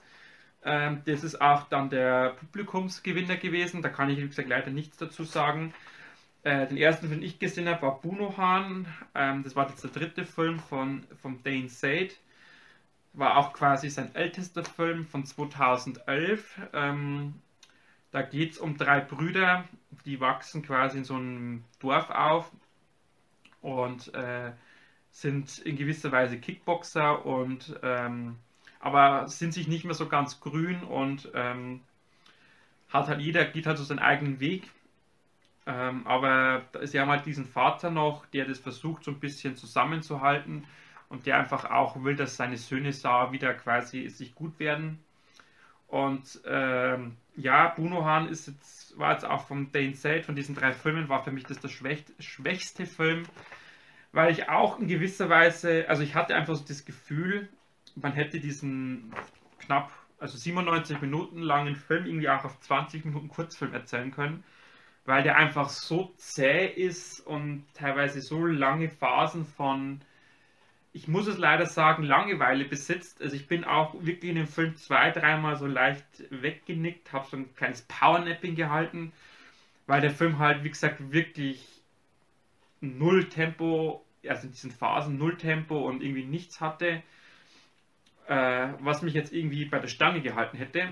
S1: Ähm, das ist auch dann der Publikumsgewinner gewesen, da kann ich, wie gesagt, leider nichts dazu sagen. Äh, den ersten, den ich gesehen habe, war Bunohan. Ähm, das war jetzt der dritte Film von, von Dane Sade. War auch quasi sein ältester Film von 2011. Ähm, da geht es um drei Brüder, die wachsen quasi in so einem Dorf auf und äh, sind in gewisser Weise Kickboxer und ähm, aber sind sich nicht mehr so ganz grün und ähm, hat halt jeder geht halt so seinen eigenen Weg ähm, aber sie haben halt diesen Vater noch, der das versucht, so ein bisschen zusammenzuhalten und der einfach auch will, dass seine Söhne da wieder quasi sich gut werden. Und ähm, ja, Bunohan ist jetzt, war jetzt auch von Dane Sade, von diesen drei Filmen, war für mich das der schwächste Film, weil ich auch in gewisser Weise, also ich hatte einfach so das Gefühl, man hätte diesen knapp, also 97 Minuten langen Film irgendwie auch auf 20 Minuten Kurzfilm erzählen können weil der einfach so zäh ist und teilweise so lange Phasen von, ich muss es leider sagen, Langeweile besitzt. Also ich bin auch wirklich in dem Film zwei, dreimal so leicht weggenickt, habe so ein kleines Powernapping gehalten, weil der Film halt, wie gesagt, wirklich null Tempo, also in diesen Phasen null Tempo und irgendwie nichts hatte, äh, was mich jetzt irgendwie bei der Stange gehalten hätte.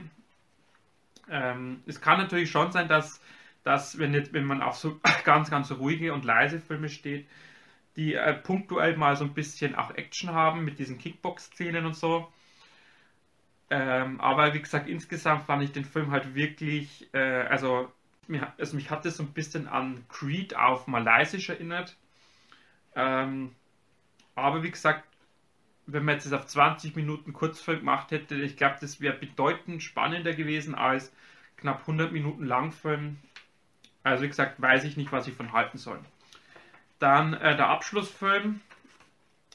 S1: Ähm, es kann natürlich schon sein, dass dass wenn, jetzt, wenn man auf so ganz, ganz ruhige und leise Filme steht, die äh, punktuell mal so ein bisschen auch Action haben mit diesen Kickbox-Szenen und so. Ähm, aber wie gesagt, insgesamt fand ich den Film halt wirklich, äh, also, also mich hat das so ein bisschen an Creed auf Malaysisch erinnert. Ähm, aber wie gesagt, wenn man jetzt das auf 20 Minuten Kurzfilm gemacht hätte, ich glaube, das wäre bedeutend spannender gewesen als knapp 100 Minuten Langfilm. Also wie gesagt, weiß ich nicht, was ich von halten soll. Dann äh, der Abschlussfilm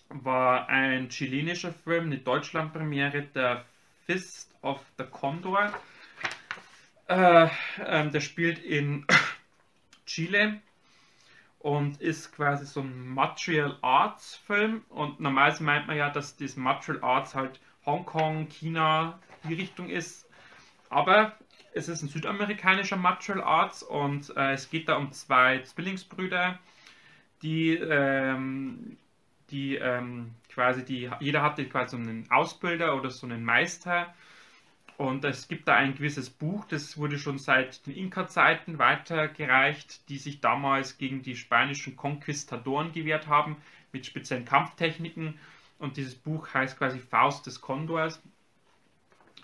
S1: war ein chilenischer Film, eine Deutschlandpremiere, der Fist of the Condor. Äh, äh, der spielt in Chile und ist quasi so ein Martial Arts Film. Und normalerweise meint man ja, dass das Martial Arts halt Hongkong, China die Richtung ist. Aber es ist ein südamerikanischer Martial Arts und äh, es geht da um zwei Zwillingsbrüder, die, ähm, die ähm, quasi die, jeder hatte quasi so einen Ausbilder oder so einen Meister. Und es gibt da ein gewisses Buch, das wurde schon seit den Inka-Zeiten weitergereicht, die sich damals gegen die spanischen Konquistadoren gewehrt haben mit speziellen Kampftechniken. Und dieses Buch heißt quasi Faust des Kondors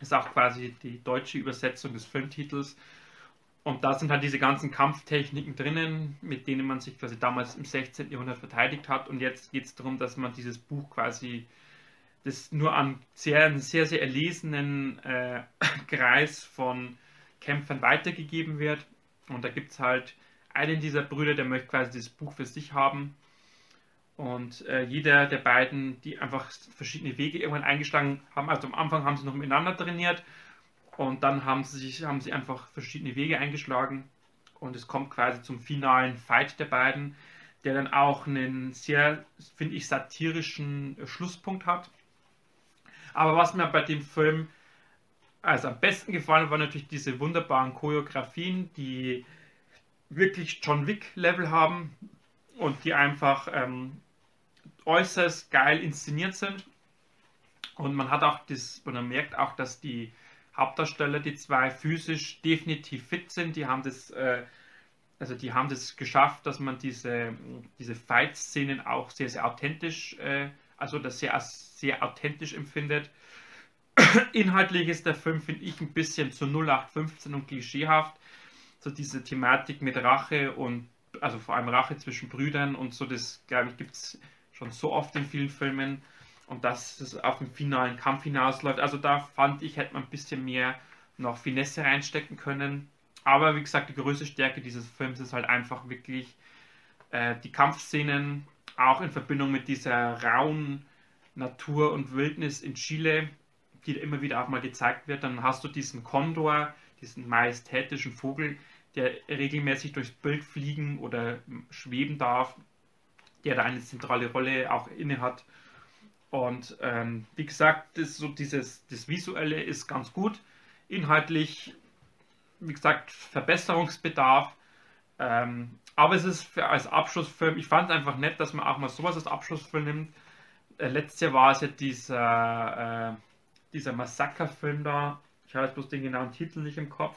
S1: ist auch quasi die deutsche Übersetzung des Filmtitels. Und da sind halt diese ganzen Kampftechniken drinnen, mit denen man sich quasi damals im 16. Jahrhundert verteidigt hat. Und jetzt geht es darum, dass man dieses Buch quasi, das nur an sehr, sehr, sehr erlesenen äh, Kreis von Kämpfern weitergegeben wird. Und da gibt es halt einen dieser Brüder, der möchte quasi das Buch für sich haben. Und äh, jeder der beiden, die einfach verschiedene Wege irgendwann eingeschlagen haben, also am Anfang haben sie noch miteinander trainiert und dann haben sie, haben sie einfach verschiedene Wege eingeschlagen und es kommt quasi zum finalen Fight der beiden, der dann auch einen sehr, finde ich, satirischen Schlusspunkt hat. Aber was mir bei dem Film also am besten gefallen war natürlich diese wunderbaren Choreografien, die wirklich John Wick-Level haben und die einfach ähm, äußerst geil inszeniert sind. Und man hat auch das, man merkt auch, dass die Hauptdarsteller, die zwei physisch definitiv fit sind, die haben das, äh, also die haben das geschafft, dass man diese, diese Fight-Szenen auch sehr, sehr authentisch, äh, also das sehr, sehr authentisch empfindet. Inhaltlich ist der Film, finde ich, ein bisschen zu 0815 und klischeehaft. So diese Thematik mit Rache und, also vor allem Rache zwischen Brüdern und so, das, glaube ich, gibt es schon so oft in vielen Filmen. Und dass es auf den finalen Kampf hinausläuft. Also da fand ich, hätte man ein bisschen mehr noch Finesse reinstecken können. Aber wie gesagt, die größte Stärke dieses Films ist halt einfach wirklich äh, die Kampfszenen, auch in Verbindung mit dieser rauen Natur und Wildnis in Chile die immer wieder auch mal gezeigt wird. Dann hast du diesen Kondor, diesen majestätischen Vogel, der regelmäßig durchs Bild fliegen oder schweben darf, der da eine zentrale Rolle auch inne hat. Und ähm, wie gesagt, das, so dieses, das Visuelle ist ganz gut. Inhaltlich, wie gesagt, Verbesserungsbedarf. Ähm, aber es ist für, als Abschlussfilm, ich fand es einfach nett, dass man auch mal sowas als Abschlussfilm nimmt. Äh, letztes Jahr war es ja dieser äh, dieser Massaker-Film da, ich habe jetzt bloß den genauen Titel nicht im Kopf,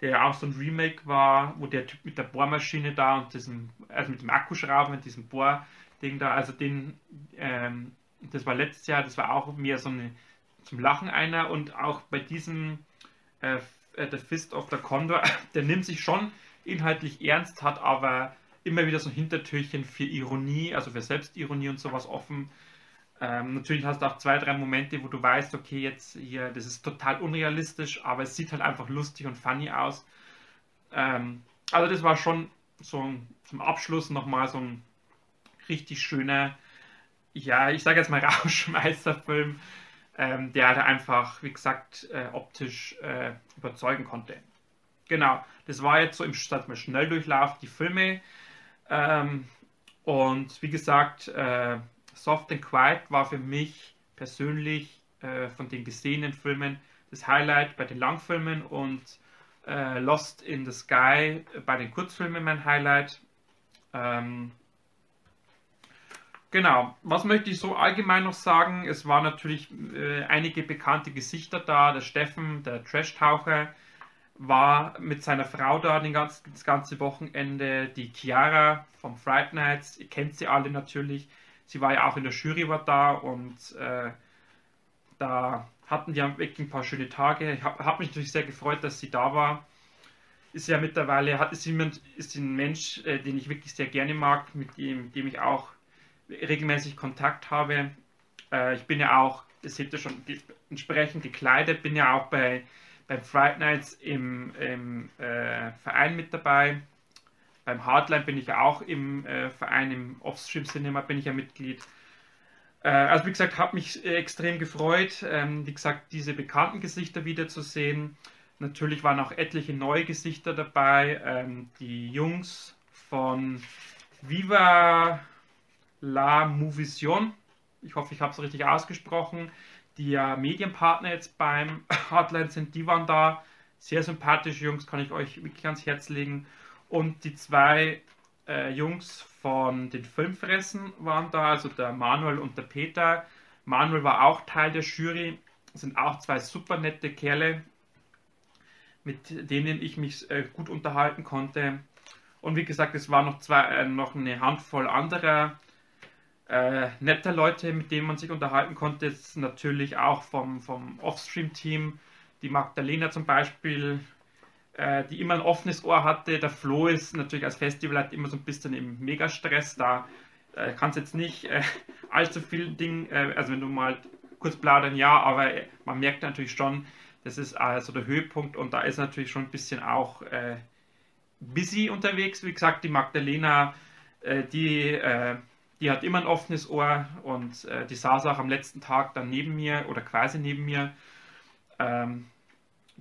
S1: der ja auch so ein Remake war, wo der Typ mit der Bohrmaschine da und diesem, also mit dem Akkuschrauber, mit diesem Bohrding da, also den, ähm, das war letztes Jahr, das war auch mehr so eine, zum Lachen einer. Und auch bei diesem äh, äh The Fist of the Condor, der nimmt sich schon inhaltlich ernst, hat aber immer wieder so ein Hintertürchen für Ironie, also für Selbstironie und sowas offen. Ähm, natürlich hast du auch zwei, drei Momente, wo du weißt, okay, jetzt hier, das ist total unrealistisch, aber es sieht halt einfach lustig und funny aus. Ähm, also das war schon so zum Abschluss nochmal so ein richtig schöner, ja, ich sage jetzt mal Rauschmeisterfilm, ähm, der halt einfach, wie gesagt, äh, optisch äh, überzeugen konnte. Genau, das war jetzt so im Schnelldurchlauf die Filme. Ähm, und wie gesagt, äh, Soft and Quiet war für mich persönlich äh, von den gesehenen Filmen das Highlight bei den Langfilmen und äh, Lost in the Sky bei den Kurzfilmen mein Highlight. Ähm, genau, was möchte ich so allgemein noch sagen? Es waren natürlich äh, einige bekannte Gesichter da. Der Steffen, der Trash-Taucher, war mit seiner Frau da den ganz, das ganze Wochenende. Die Chiara vom Fright Nights, ihr kennt sie alle natürlich sie war ja auch in der Jury war da und äh, da hatten die wirklich ein paar schöne Tage. Ich habe hab mich natürlich sehr gefreut, dass sie da war. Ist ja mittlerweile, hat, ist, jemand, ist ein Mensch, äh, den ich wirklich sehr gerne mag, mit dem, dem ich auch regelmäßig Kontakt habe. Äh, ich bin ja auch, das seht ihr schon, entsprechend gekleidet, bin ja auch bei, beim Fright Nights im, im äh, Verein mit dabei. Beim Hardline bin ich ja auch im äh, Verein, im Offstream Cinema bin ich ja Mitglied. Äh, also wie gesagt, habe mich äh, extrem gefreut, ähm, wie gesagt, diese bekannten Gesichter wiederzusehen. Natürlich waren auch etliche neue Gesichter dabei. Ähm, die Jungs von Viva la Movision, ich hoffe, ich habe es richtig ausgesprochen, die ja Medienpartner jetzt beim Hardline sind, die waren da. Sehr sympathische Jungs, kann ich euch wirklich ans Herz legen. Und die zwei äh, Jungs von den Filmfressen waren da, also der Manuel und der Peter. Manuel war auch Teil der Jury, sind auch zwei super nette Kerle, mit denen ich mich äh, gut unterhalten konnte. Und wie gesagt, es waren noch, zwei, äh, noch eine Handvoll anderer äh, netter Leute, mit denen man sich unterhalten konnte. Jetzt natürlich auch vom, vom Offstream-Team. Die Magdalena zum Beispiel, die immer ein offenes Ohr hatte. Der Flo ist natürlich als Festival halt immer so ein bisschen im Megastress. Da äh, kannst jetzt nicht äh, allzu viel Ding, äh, also wenn du mal kurz plaudern, ja, aber äh, man merkt natürlich schon, das ist also der Höhepunkt und da ist natürlich schon ein bisschen auch, äh, busy unterwegs. Wie gesagt, die Magdalena, äh, die, äh, die hat immer ein offenes Ohr und äh, die saß auch am letzten Tag dann neben mir oder quasi neben mir. Ähm,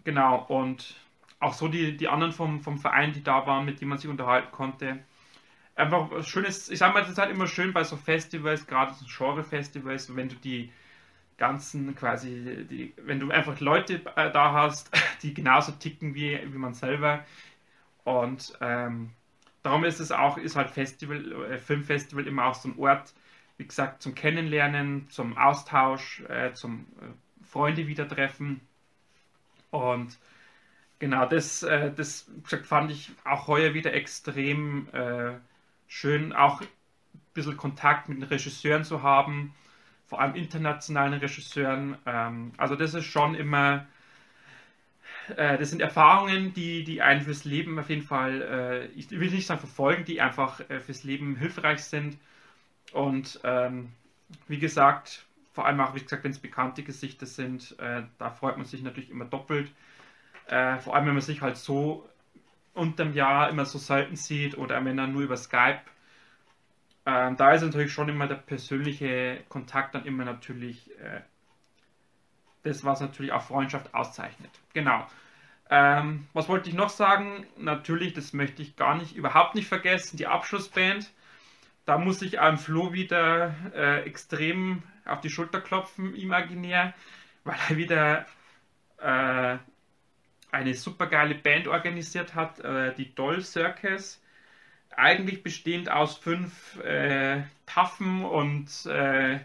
S1: genau, und auch so die, die anderen vom, vom Verein, die da waren, mit denen man sich unterhalten konnte. Einfach ein schönes, ich sag mal, es ist halt immer schön bei so Festivals, gerade so Genre-Festivals, wenn du die ganzen quasi, die, wenn du einfach Leute äh, da hast, die genauso ticken wie, wie man selber. Und ähm, darum ist es auch, ist halt Festival, äh, Filmfestival immer auch so ein Ort, wie gesagt, zum Kennenlernen, zum Austausch, äh, zum äh, Freunde wieder treffen. Und genau, das, äh, das gesagt, fand ich auch heuer wieder extrem äh, schön, auch ein bisschen Kontakt mit den Regisseuren zu haben vor allem internationalen Regisseuren. Ähm, also das ist schon immer, äh, das sind Erfahrungen, die, die einen fürs Leben auf jeden Fall, ich will nicht sagen verfolgen, die einfach fürs Leben hilfreich sind. Und ähm, wie gesagt, vor allem auch, wie gesagt, wenn es bekannte Gesichter sind, da freut man sich natürlich immer doppelt. Äh, vor allem, wenn man sich halt so unterm Jahr immer so selten sieht oder wenn dann nur über Skype ähm, da ist natürlich schon immer der persönliche Kontakt dann immer natürlich äh, das, was natürlich auch Freundschaft auszeichnet. Genau. Ähm, was wollte ich noch sagen? Natürlich, das möchte ich gar nicht, überhaupt nicht vergessen, die Abschlussband. Da muss ich einem Flo wieder äh, extrem auf die Schulter klopfen, imaginär, weil er wieder äh, eine super geile Band organisiert hat, äh, die Doll Circus eigentlich bestehend aus fünf äh, taffen und äh,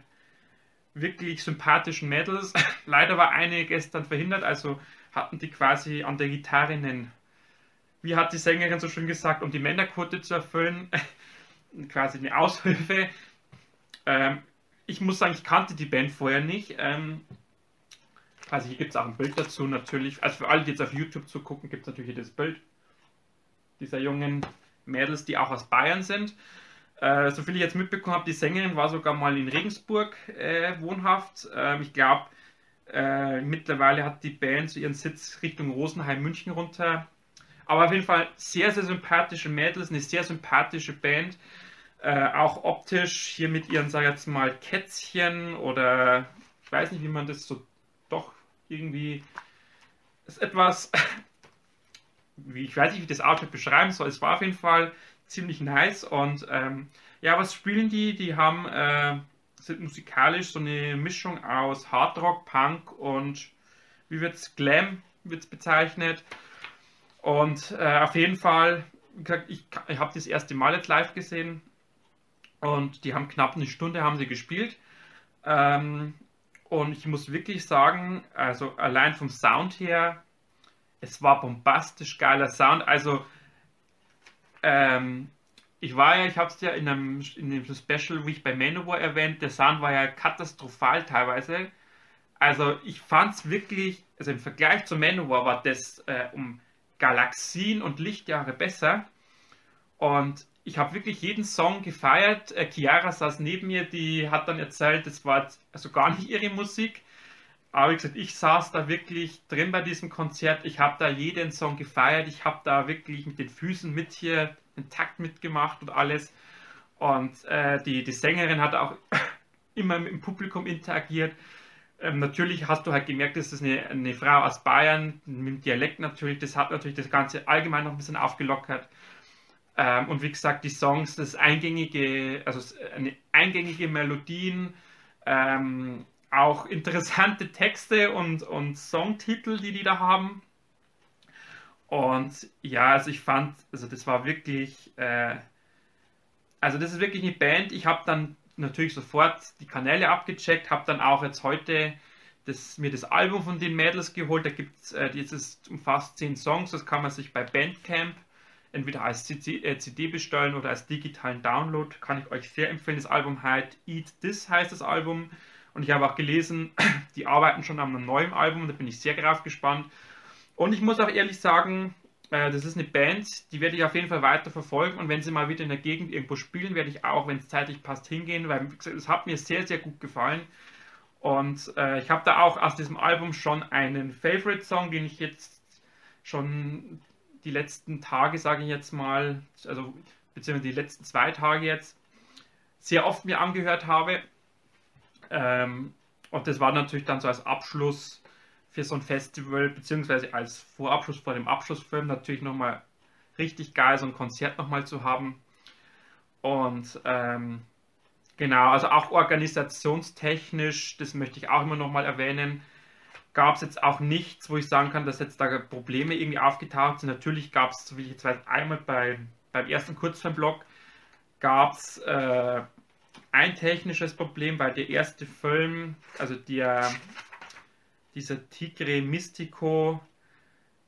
S1: wirklich sympathischen Mädels. Leider war eine gestern verhindert, also hatten die quasi an der Gitarre einen, wie hat die Sängerin so schön gesagt, um die Männerquote zu erfüllen, quasi eine Aushilfe. Ähm, ich muss sagen, ich kannte die Band vorher nicht. Ähm, also hier gibt es auch ein Bild dazu natürlich. Also für alle, die jetzt auf YouTube zu gucken, gibt es natürlich hier das Bild dieser jungen Mädels, die auch aus Bayern sind. Äh, so viel ich jetzt mitbekommen habe, die Sängerin war sogar mal in Regensburg äh, wohnhaft. Ähm, ich glaube, äh, mittlerweile hat die Band so ihren Sitz Richtung Rosenheim, München runter. Aber auf jeden Fall sehr, sehr sympathische Mädels, eine sehr sympathische Band. Äh, auch optisch hier mit ihren, sag ich jetzt mal, Kätzchen oder ich weiß nicht, wie man das so irgendwie ist etwas wie, ich weiß nicht, wie ich das Outfit beschreiben soll. Es war auf jeden Fall ziemlich nice und ähm, ja, was spielen die? Die haben, äh, sind musikalisch so eine Mischung aus Hardrock, Punk und wie wird's Glam wird's bezeichnet. Und äh, auf jeden Fall, ich, ich habe das erste Mal jetzt live gesehen und die haben knapp eine Stunde haben sie gespielt. Ähm, und ich muss wirklich sagen, also allein vom Sound her es war bombastisch geiler Sound. Also, ähm, ich war ja, ich habe es ja in einem, in dem Special Week bei Manowar erwähnt, der Sound war ja katastrophal teilweise. Also, ich fand es wirklich, also im Vergleich zu Manowar war das äh, um Galaxien und Lichtjahre besser. Und ich habe wirklich jeden Song gefeiert. Äh, Chiara saß neben mir, die hat dann erzählt, das war also gar nicht ihre Musik. Aber wie gesagt, ich saß da wirklich drin bei diesem Konzert. Ich habe da jeden Song gefeiert. Ich habe da wirklich mit den Füßen mit hier den Takt mitgemacht und alles. Und äh, die, die Sängerin hat auch immer mit dem Publikum interagiert. Ähm, natürlich hast du halt gemerkt, dass das eine, eine Frau aus Bayern mit dem Dialekt natürlich. Das hat natürlich das Ganze allgemein noch ein bisschen aufgelockert. Ähm, und wie gesagt, die Songs, das eingängige, also eine eingängige Melodien, ähm, auch interessante Texte und, und Songtitel, die die da haben. Und ja, also ich fand, also das war wirklich, äh, also das ist wirklich eine Band. Ich habe dann natürlich sofort die Kanäle abgecheckt, habe dann auch jetzt heute das, mir das Album von den Mädels geholt. Da gibt es, äh, jetzt umfasst zehn Songs, das kann man sich bei Bandcamp entweder als CD, äh, CD bestellen oder als digitalen Download. Kann ich euch sehr empfehlen. Das Album heißt Eat This heißt das Album. Und ich habe auch gelesen, die arbeiten schon an einem neuen Album, da bin ich sehr drauf gespannt. Und ich muss auch ehrlich sagen, äh, das ist eine Band, die werde ich auf jeden Fall weiter verfolgen. Und wenn sie mal wieder in der Gegend irgendwo spielen, werde ich auch, wenn es zeitlich passt, hingehen, weil es hat mir sehr, sehr gut gefallen. Und äh, ich habe da auch aus diesem Album schon einen Favorite-Song, den ich jetzt schon die letzten Tage, sage ich jetzt mal, also beziehungsweise die letzten zwei Tage jetzt, sehr oft mir angehört habe. Ähm, und das war natürlich dann so als Abschluss für so ein Festival, beziehungsweise als Vorabschluss vor dem Abschlussfilm natürlich nochmal richtig geil, so ein Konzert nochmal zu haben. Und ähm, genau, also auch organisationstechnisch, das möchte ich auch immer nochmal erwähnen, gab es jetzt auch nichts, wo ich sagen kann, dass jetzt da Probleme irgendwie aufgetaucht sind. Natürlich gab es, so wie ich jetzt weiß, einmal bei, beim ersten Kurzfilmblock gab es äh, ein technisches Problem, weil der erste Film, also der, dieser Tigre Mystico,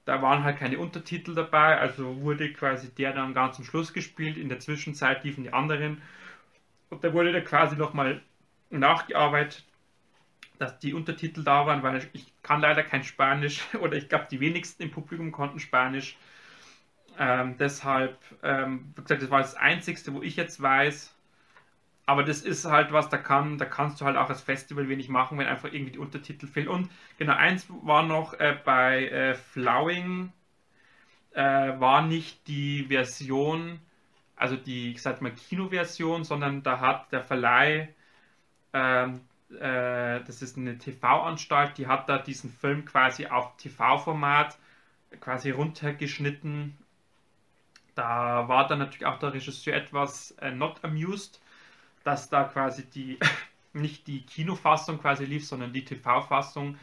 S1: da waren halt keine Untertitel dabei, also wurde quasi der dann ganz zum Schluss gespielt. In der Zwischenzeit liefen die anderen. Und da wurde da quasi nochmal nachgearbeitet, dass die Untertitel da waren, weil ich kann leider kein Spanisch oder ich glaube, die wenigsten im Publikum konnten Spanisch. Ähm, deshalb, ähm, wie gesagt, das war das Einzige, wo ich jetzt weiß. Aber das ist halt was, da kann, da kannst du halt auch als Festival wenig machen, wenn einfach irgendwie die Untertitel fehlen. Und genau, eins war noch äh, bei äh, Flowing, äh, war nicht die Version, also die, ich sag mal, Kinoversion, sondern da hat der Verleih ähm, äh, das ist eine TV-Anstalt, die hat da diesen Film quasi auf TV-Format quasi runtergeschnitten. Da war dann natürlich auch der Regisseur etwas äh, not amused, dass da quasi die nicht die Kinofassung quasi lief, sondern die TV-Fassung.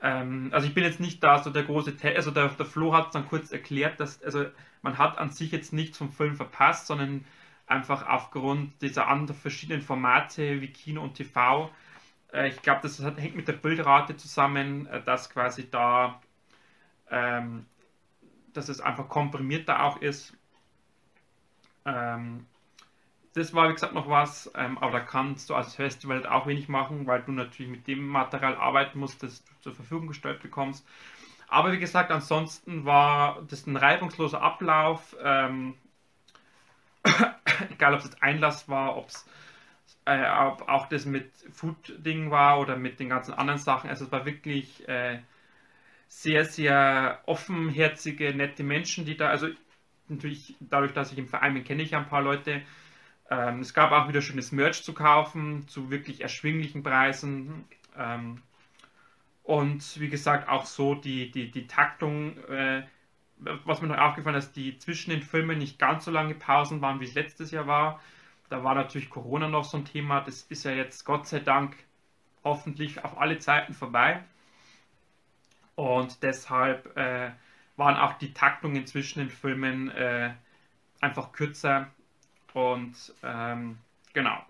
S1: Ähm, also ich bin jetzt nicht da so der große, Te also der, der Flo hat es dann kurz erklärt, dass also man hat an sich jetzt nichts vom Film verpasst, sondern einfach aufgrund dieser anderen verschiedenen Formate wie Kino und TV. Äh, ich glaube, das hat, hängt mit der Bildrate zusammen, äh, dass quasi da, ähm, dass es einfach komprimierter auch ist. Ähm, das war, wie gesagt, noch was, ähm, aber da kannst du als Festival auch wenig machen, weil du natürlich mit dem Material arbeiten musst, das du zur Verfügung gestellt bekommst. Aber wie gesagt, ansonsten war das ein reibungsloser Ablauf. Ähm, egal ob es Einlass war, ob es äh, auch das mit Food-Ding war oder mit den ganzen anderen Sachen. Also es war wirklich äh, sehr, sehr offenherzige, nette Menschen, die da, also natürlich dadurch, dass ich im Verein bin, kenne ich ja ein paar Leute. Ähm, es gab auch wieder schönes Merch zu kaufen, zu wirklich erschwinglichen Preisen. Ähm, und wie gesagt, auch so die, die, die Taktung, äh, was mir noch aufgefallen ist, dass die zwischen den Filmen nicht ganz so lange Pausen waren, wie es letztes Jahr war. Da war natürlich Corona noch so ein Thema. Das ist ja jetzt Gott sei Dank hoffentlich auf alle Zeiten vorbei. Und deshalb äh, waren auch die Taktungen zwischen den Filmen äh, einfach kürzer. Und ähm, genau.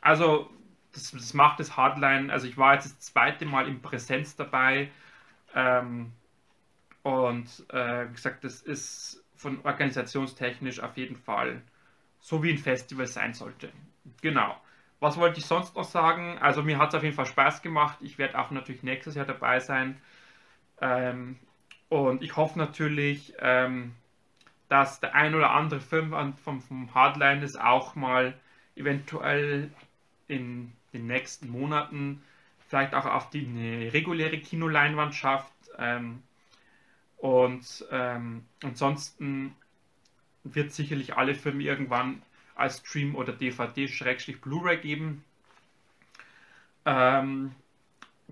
S1: Also das, das, macht das Hardline. Also ich war jetzt das zweite Mal in Präsenz dabei. Ähm, und äh, gesagt, das ist von organisationstechnisch auf jeden Fall so wie ein Festival sein sollte. Genau. Was wollte ich sonst noch sagen? Also mir hat es auf jeden Fall Spaß gemacht. Ich werde auch natürlich nächstes Jahr dabei sein. Ähm, und ich hoffe natürlich, ähm, dass der ein oder andere Film vom, vom Hardline ist auch mal eventuell in den nächsten Monaten vielleicht auch auf die eine reguläre Kinoleinwand schafft. Ähm, und ähm, ansonsten wird sicherlich alle Filme irgendwann als Stream oder DVD-Blu-ray geben. Ähm,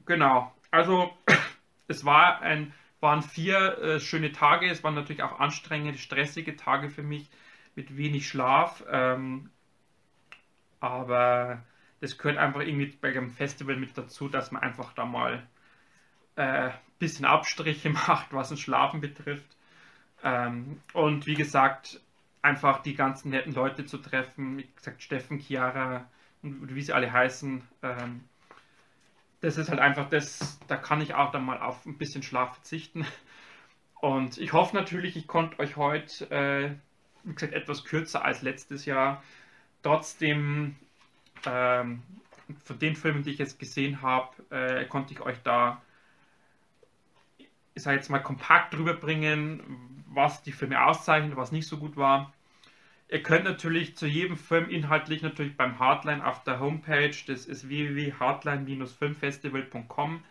S1: genau, also es war ein, waren vier äh, schöne Tage, es waren natürlich auch anstrengende, stressige Tage für mich mit wenig Schlaf, ähm, aber das gehört einfach irgendwie bei einem Festival mit dazu, dass man einfach da mal äh, bisschen Abstriche macht, was das Schlafen betrifft. Ähm, und wie gesagt, einfach die ganzen netten Leute zu treffen, wie gesagt, Steffen, Chiara und wie sie alle heißen. Ähm, das ist halt einfach das, da kann ich auch dann mal auf ein bisschen Schlaf verzichten. Und ich hoffe natürlich, ich konnte euch heute, äh, wie gesagt, etwas kürzer als letztes Jahr, trotzdem ähm, von den Filmen, die ich jetzt gesehen habe, äh, konnte ich euch da ich sage jetzt mal, kompakt rüberbringen, was die Filme auszeichnet, was nicht so gut war. Ihr könnt natürlich zu jedem Film inhaltlich natürlich beim Hardline auf der Homepage, das ist www.hardline-filmfestival.com,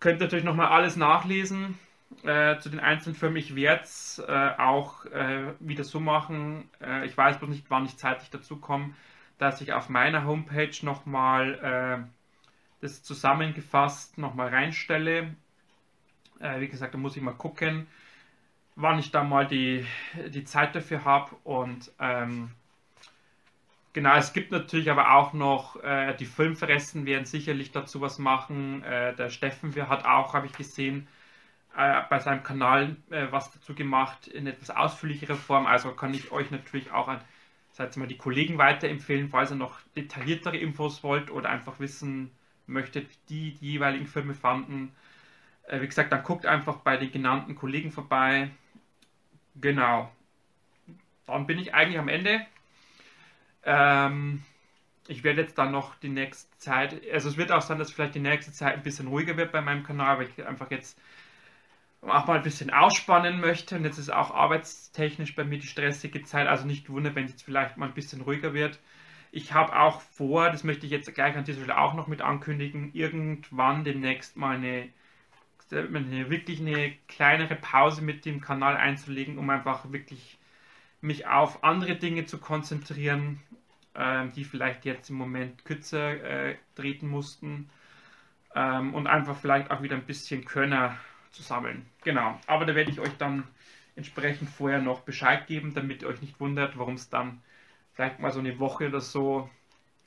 S1: könnt natürlich nochmal alles nachlesen. äh, zu den einzelnen Firmen. Ich werde es äh, auch äh, wieder so machen. Äh, ich weiß bloß nicht, wann ich zeitlich dazu komme, dass ich auf meiner Homepage nochmal äh, das zusammengefasst nochmal reinstelle. Äh, wie gesagt, da muss ich mal gucken, wann ich da mal die, die Zeit dafür habe. Und ähm, genau, es gibt natürlich aber auch noch äh, die Filmfressen werden sicherlich dazu was machen. Äh, der Steffen wir hat auch, habe ich gesehen, äh, bei seinem Kanal äh, was dazu gemacht in etwas ausführlicherer Form. Also kann ich euch natürlich auch an seid mal die Kollegen weiterempfehlen, falls ihr noch detailliertere Infos wollt oder einfach wissen möchtet, wie die, die jeweiligen Filme fanden. Äh, wie gesagt, dann guckt einfach bei den genannten Kollegen vorbei. Genau. Dann bin ich eigentlich am Ende. Ähm, ich werde jetzt dann noch die nächste Zeit, also es wird auch sein, dass vielleicht die nächste Zeit ein bisschen ruhiger wird bei meinem Kanal, weil ich einfach jetzt auch mal ein bisschen ausspannen möchte. Und jetzt ist auch arbeitstechnisch bei mir die stressige Zeit. Also nicht wundern, wenn es jetzt vielleicht mal ein bisschen ruhiger wird. Ich habe auch vor, das möchte ich jetzt gleich an dieser Stelle auch noch mit ankündigen, irgendwann demnächst mal eine, eine wirklich eine kleinere Pause mit dem Kanal einzulegen, um einfach wirklich mich auf andere Dinge zu konzentrieren, äh, die vielleicht jetzt im Moment kürzer äh, treten mussten ähm, und einfach vielleicht auch wieder ein bisschen Könner zu sammeln. Genau, aber da werde ich euch dann entsprechend vorher noch Bescheid geben, damit ihr euch nicht wundert, warum es dann vielleicht mal so eine Woche oder so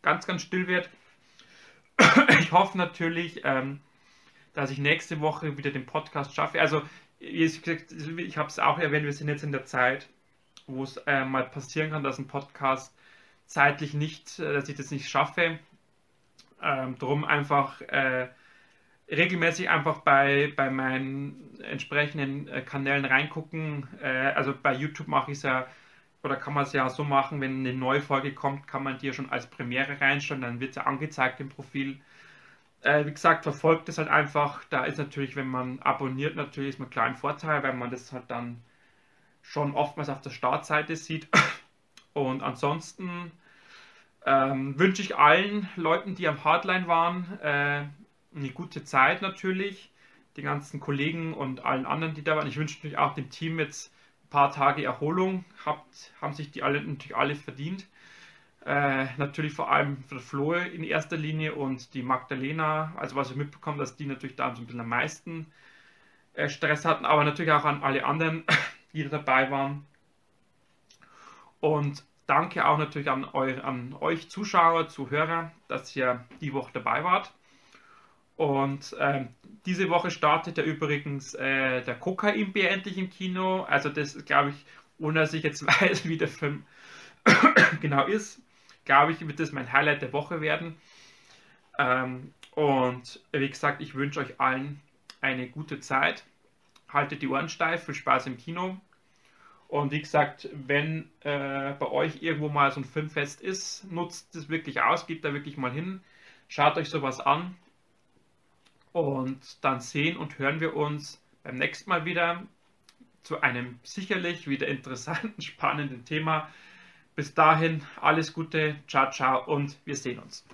S1: ganz, ganz still wird. Ich hoffe natürlich, ähm, dass ich nächste Woche wieder den Podcast schaffe. Also, ich habe es auch erwähnt, wir sind jetzt in der Zeit, wo es äh, mal passieren kann, dass ein Podcast zeitlich nicht, äh, dass ich das nicht schaffe. Ähm, drum einfach äh, regelmäßig einfach bei, bei meinen entsprechenden äh, Kanälen reingucken. Äh, also bei YouTube mache ich es ja, oder kann man es ja so machen, wenn eine neue Folge kommt, kann man die ja schon als Premiere reinstellen, dann wird es ja angezeigt im Profil. Äh, wie gesagt, verfolgt es halt einfach. Da ist natürlich, wenn man abonniert, natürlich ist man klar ein Vorteil, weil man das halt dann schon oftmals auf der Startseite sieht. Und ansonsten ähm, wünsche ich allen Leuten, die am Hardline waren, äh, eine gute Zeit natürlich. Die ganzen Kollegen und allen anderen, die da waren. Ich wünsche natürlich auch dem Team jetzt ein paar Tage Erholung. Habt, haben sich die alle natürlich alle verdient. Äh, natürlich vor allem für Flo in erster Linie und die Magdalena. Also was ich mitbekommen, dass die natürlich da so ein bisschen am meisten äh, Stress hatten, aber natürlich auch an alle anderen, die da dabei waren. Und danke auch natürlich an, eu an euch Zuschauer, Zuhörer, dass ihr die Woche dabei wart. Und ähm, diese Woche startet ja übrigens äh, der Kokain-Bär endlich im Kino. Also das glaube ich, ohne dass ich jetzt weiß, wie der Film genau ist, glaube ich, wird das mein Highlight der Woche werden. Ähm, und wie gesagt, ich wünsche euch allen eine gute Zeit. Haltet die Ohren steif, viel Spaß im Kino. Und wie gesagt, wenn äh, bei euch irgendwo mal so ein Filmfest ist, nutzt es wirklich aus, geht da wirklich mal hin, schaut euch sowas an und dann sehen und hören wir uns beim nächsten Mal wieder zu einem sicherlich wieder interessanten, spannenden Thema. Bis dahin alles Gute, ciao, ciao und wir sehen uns.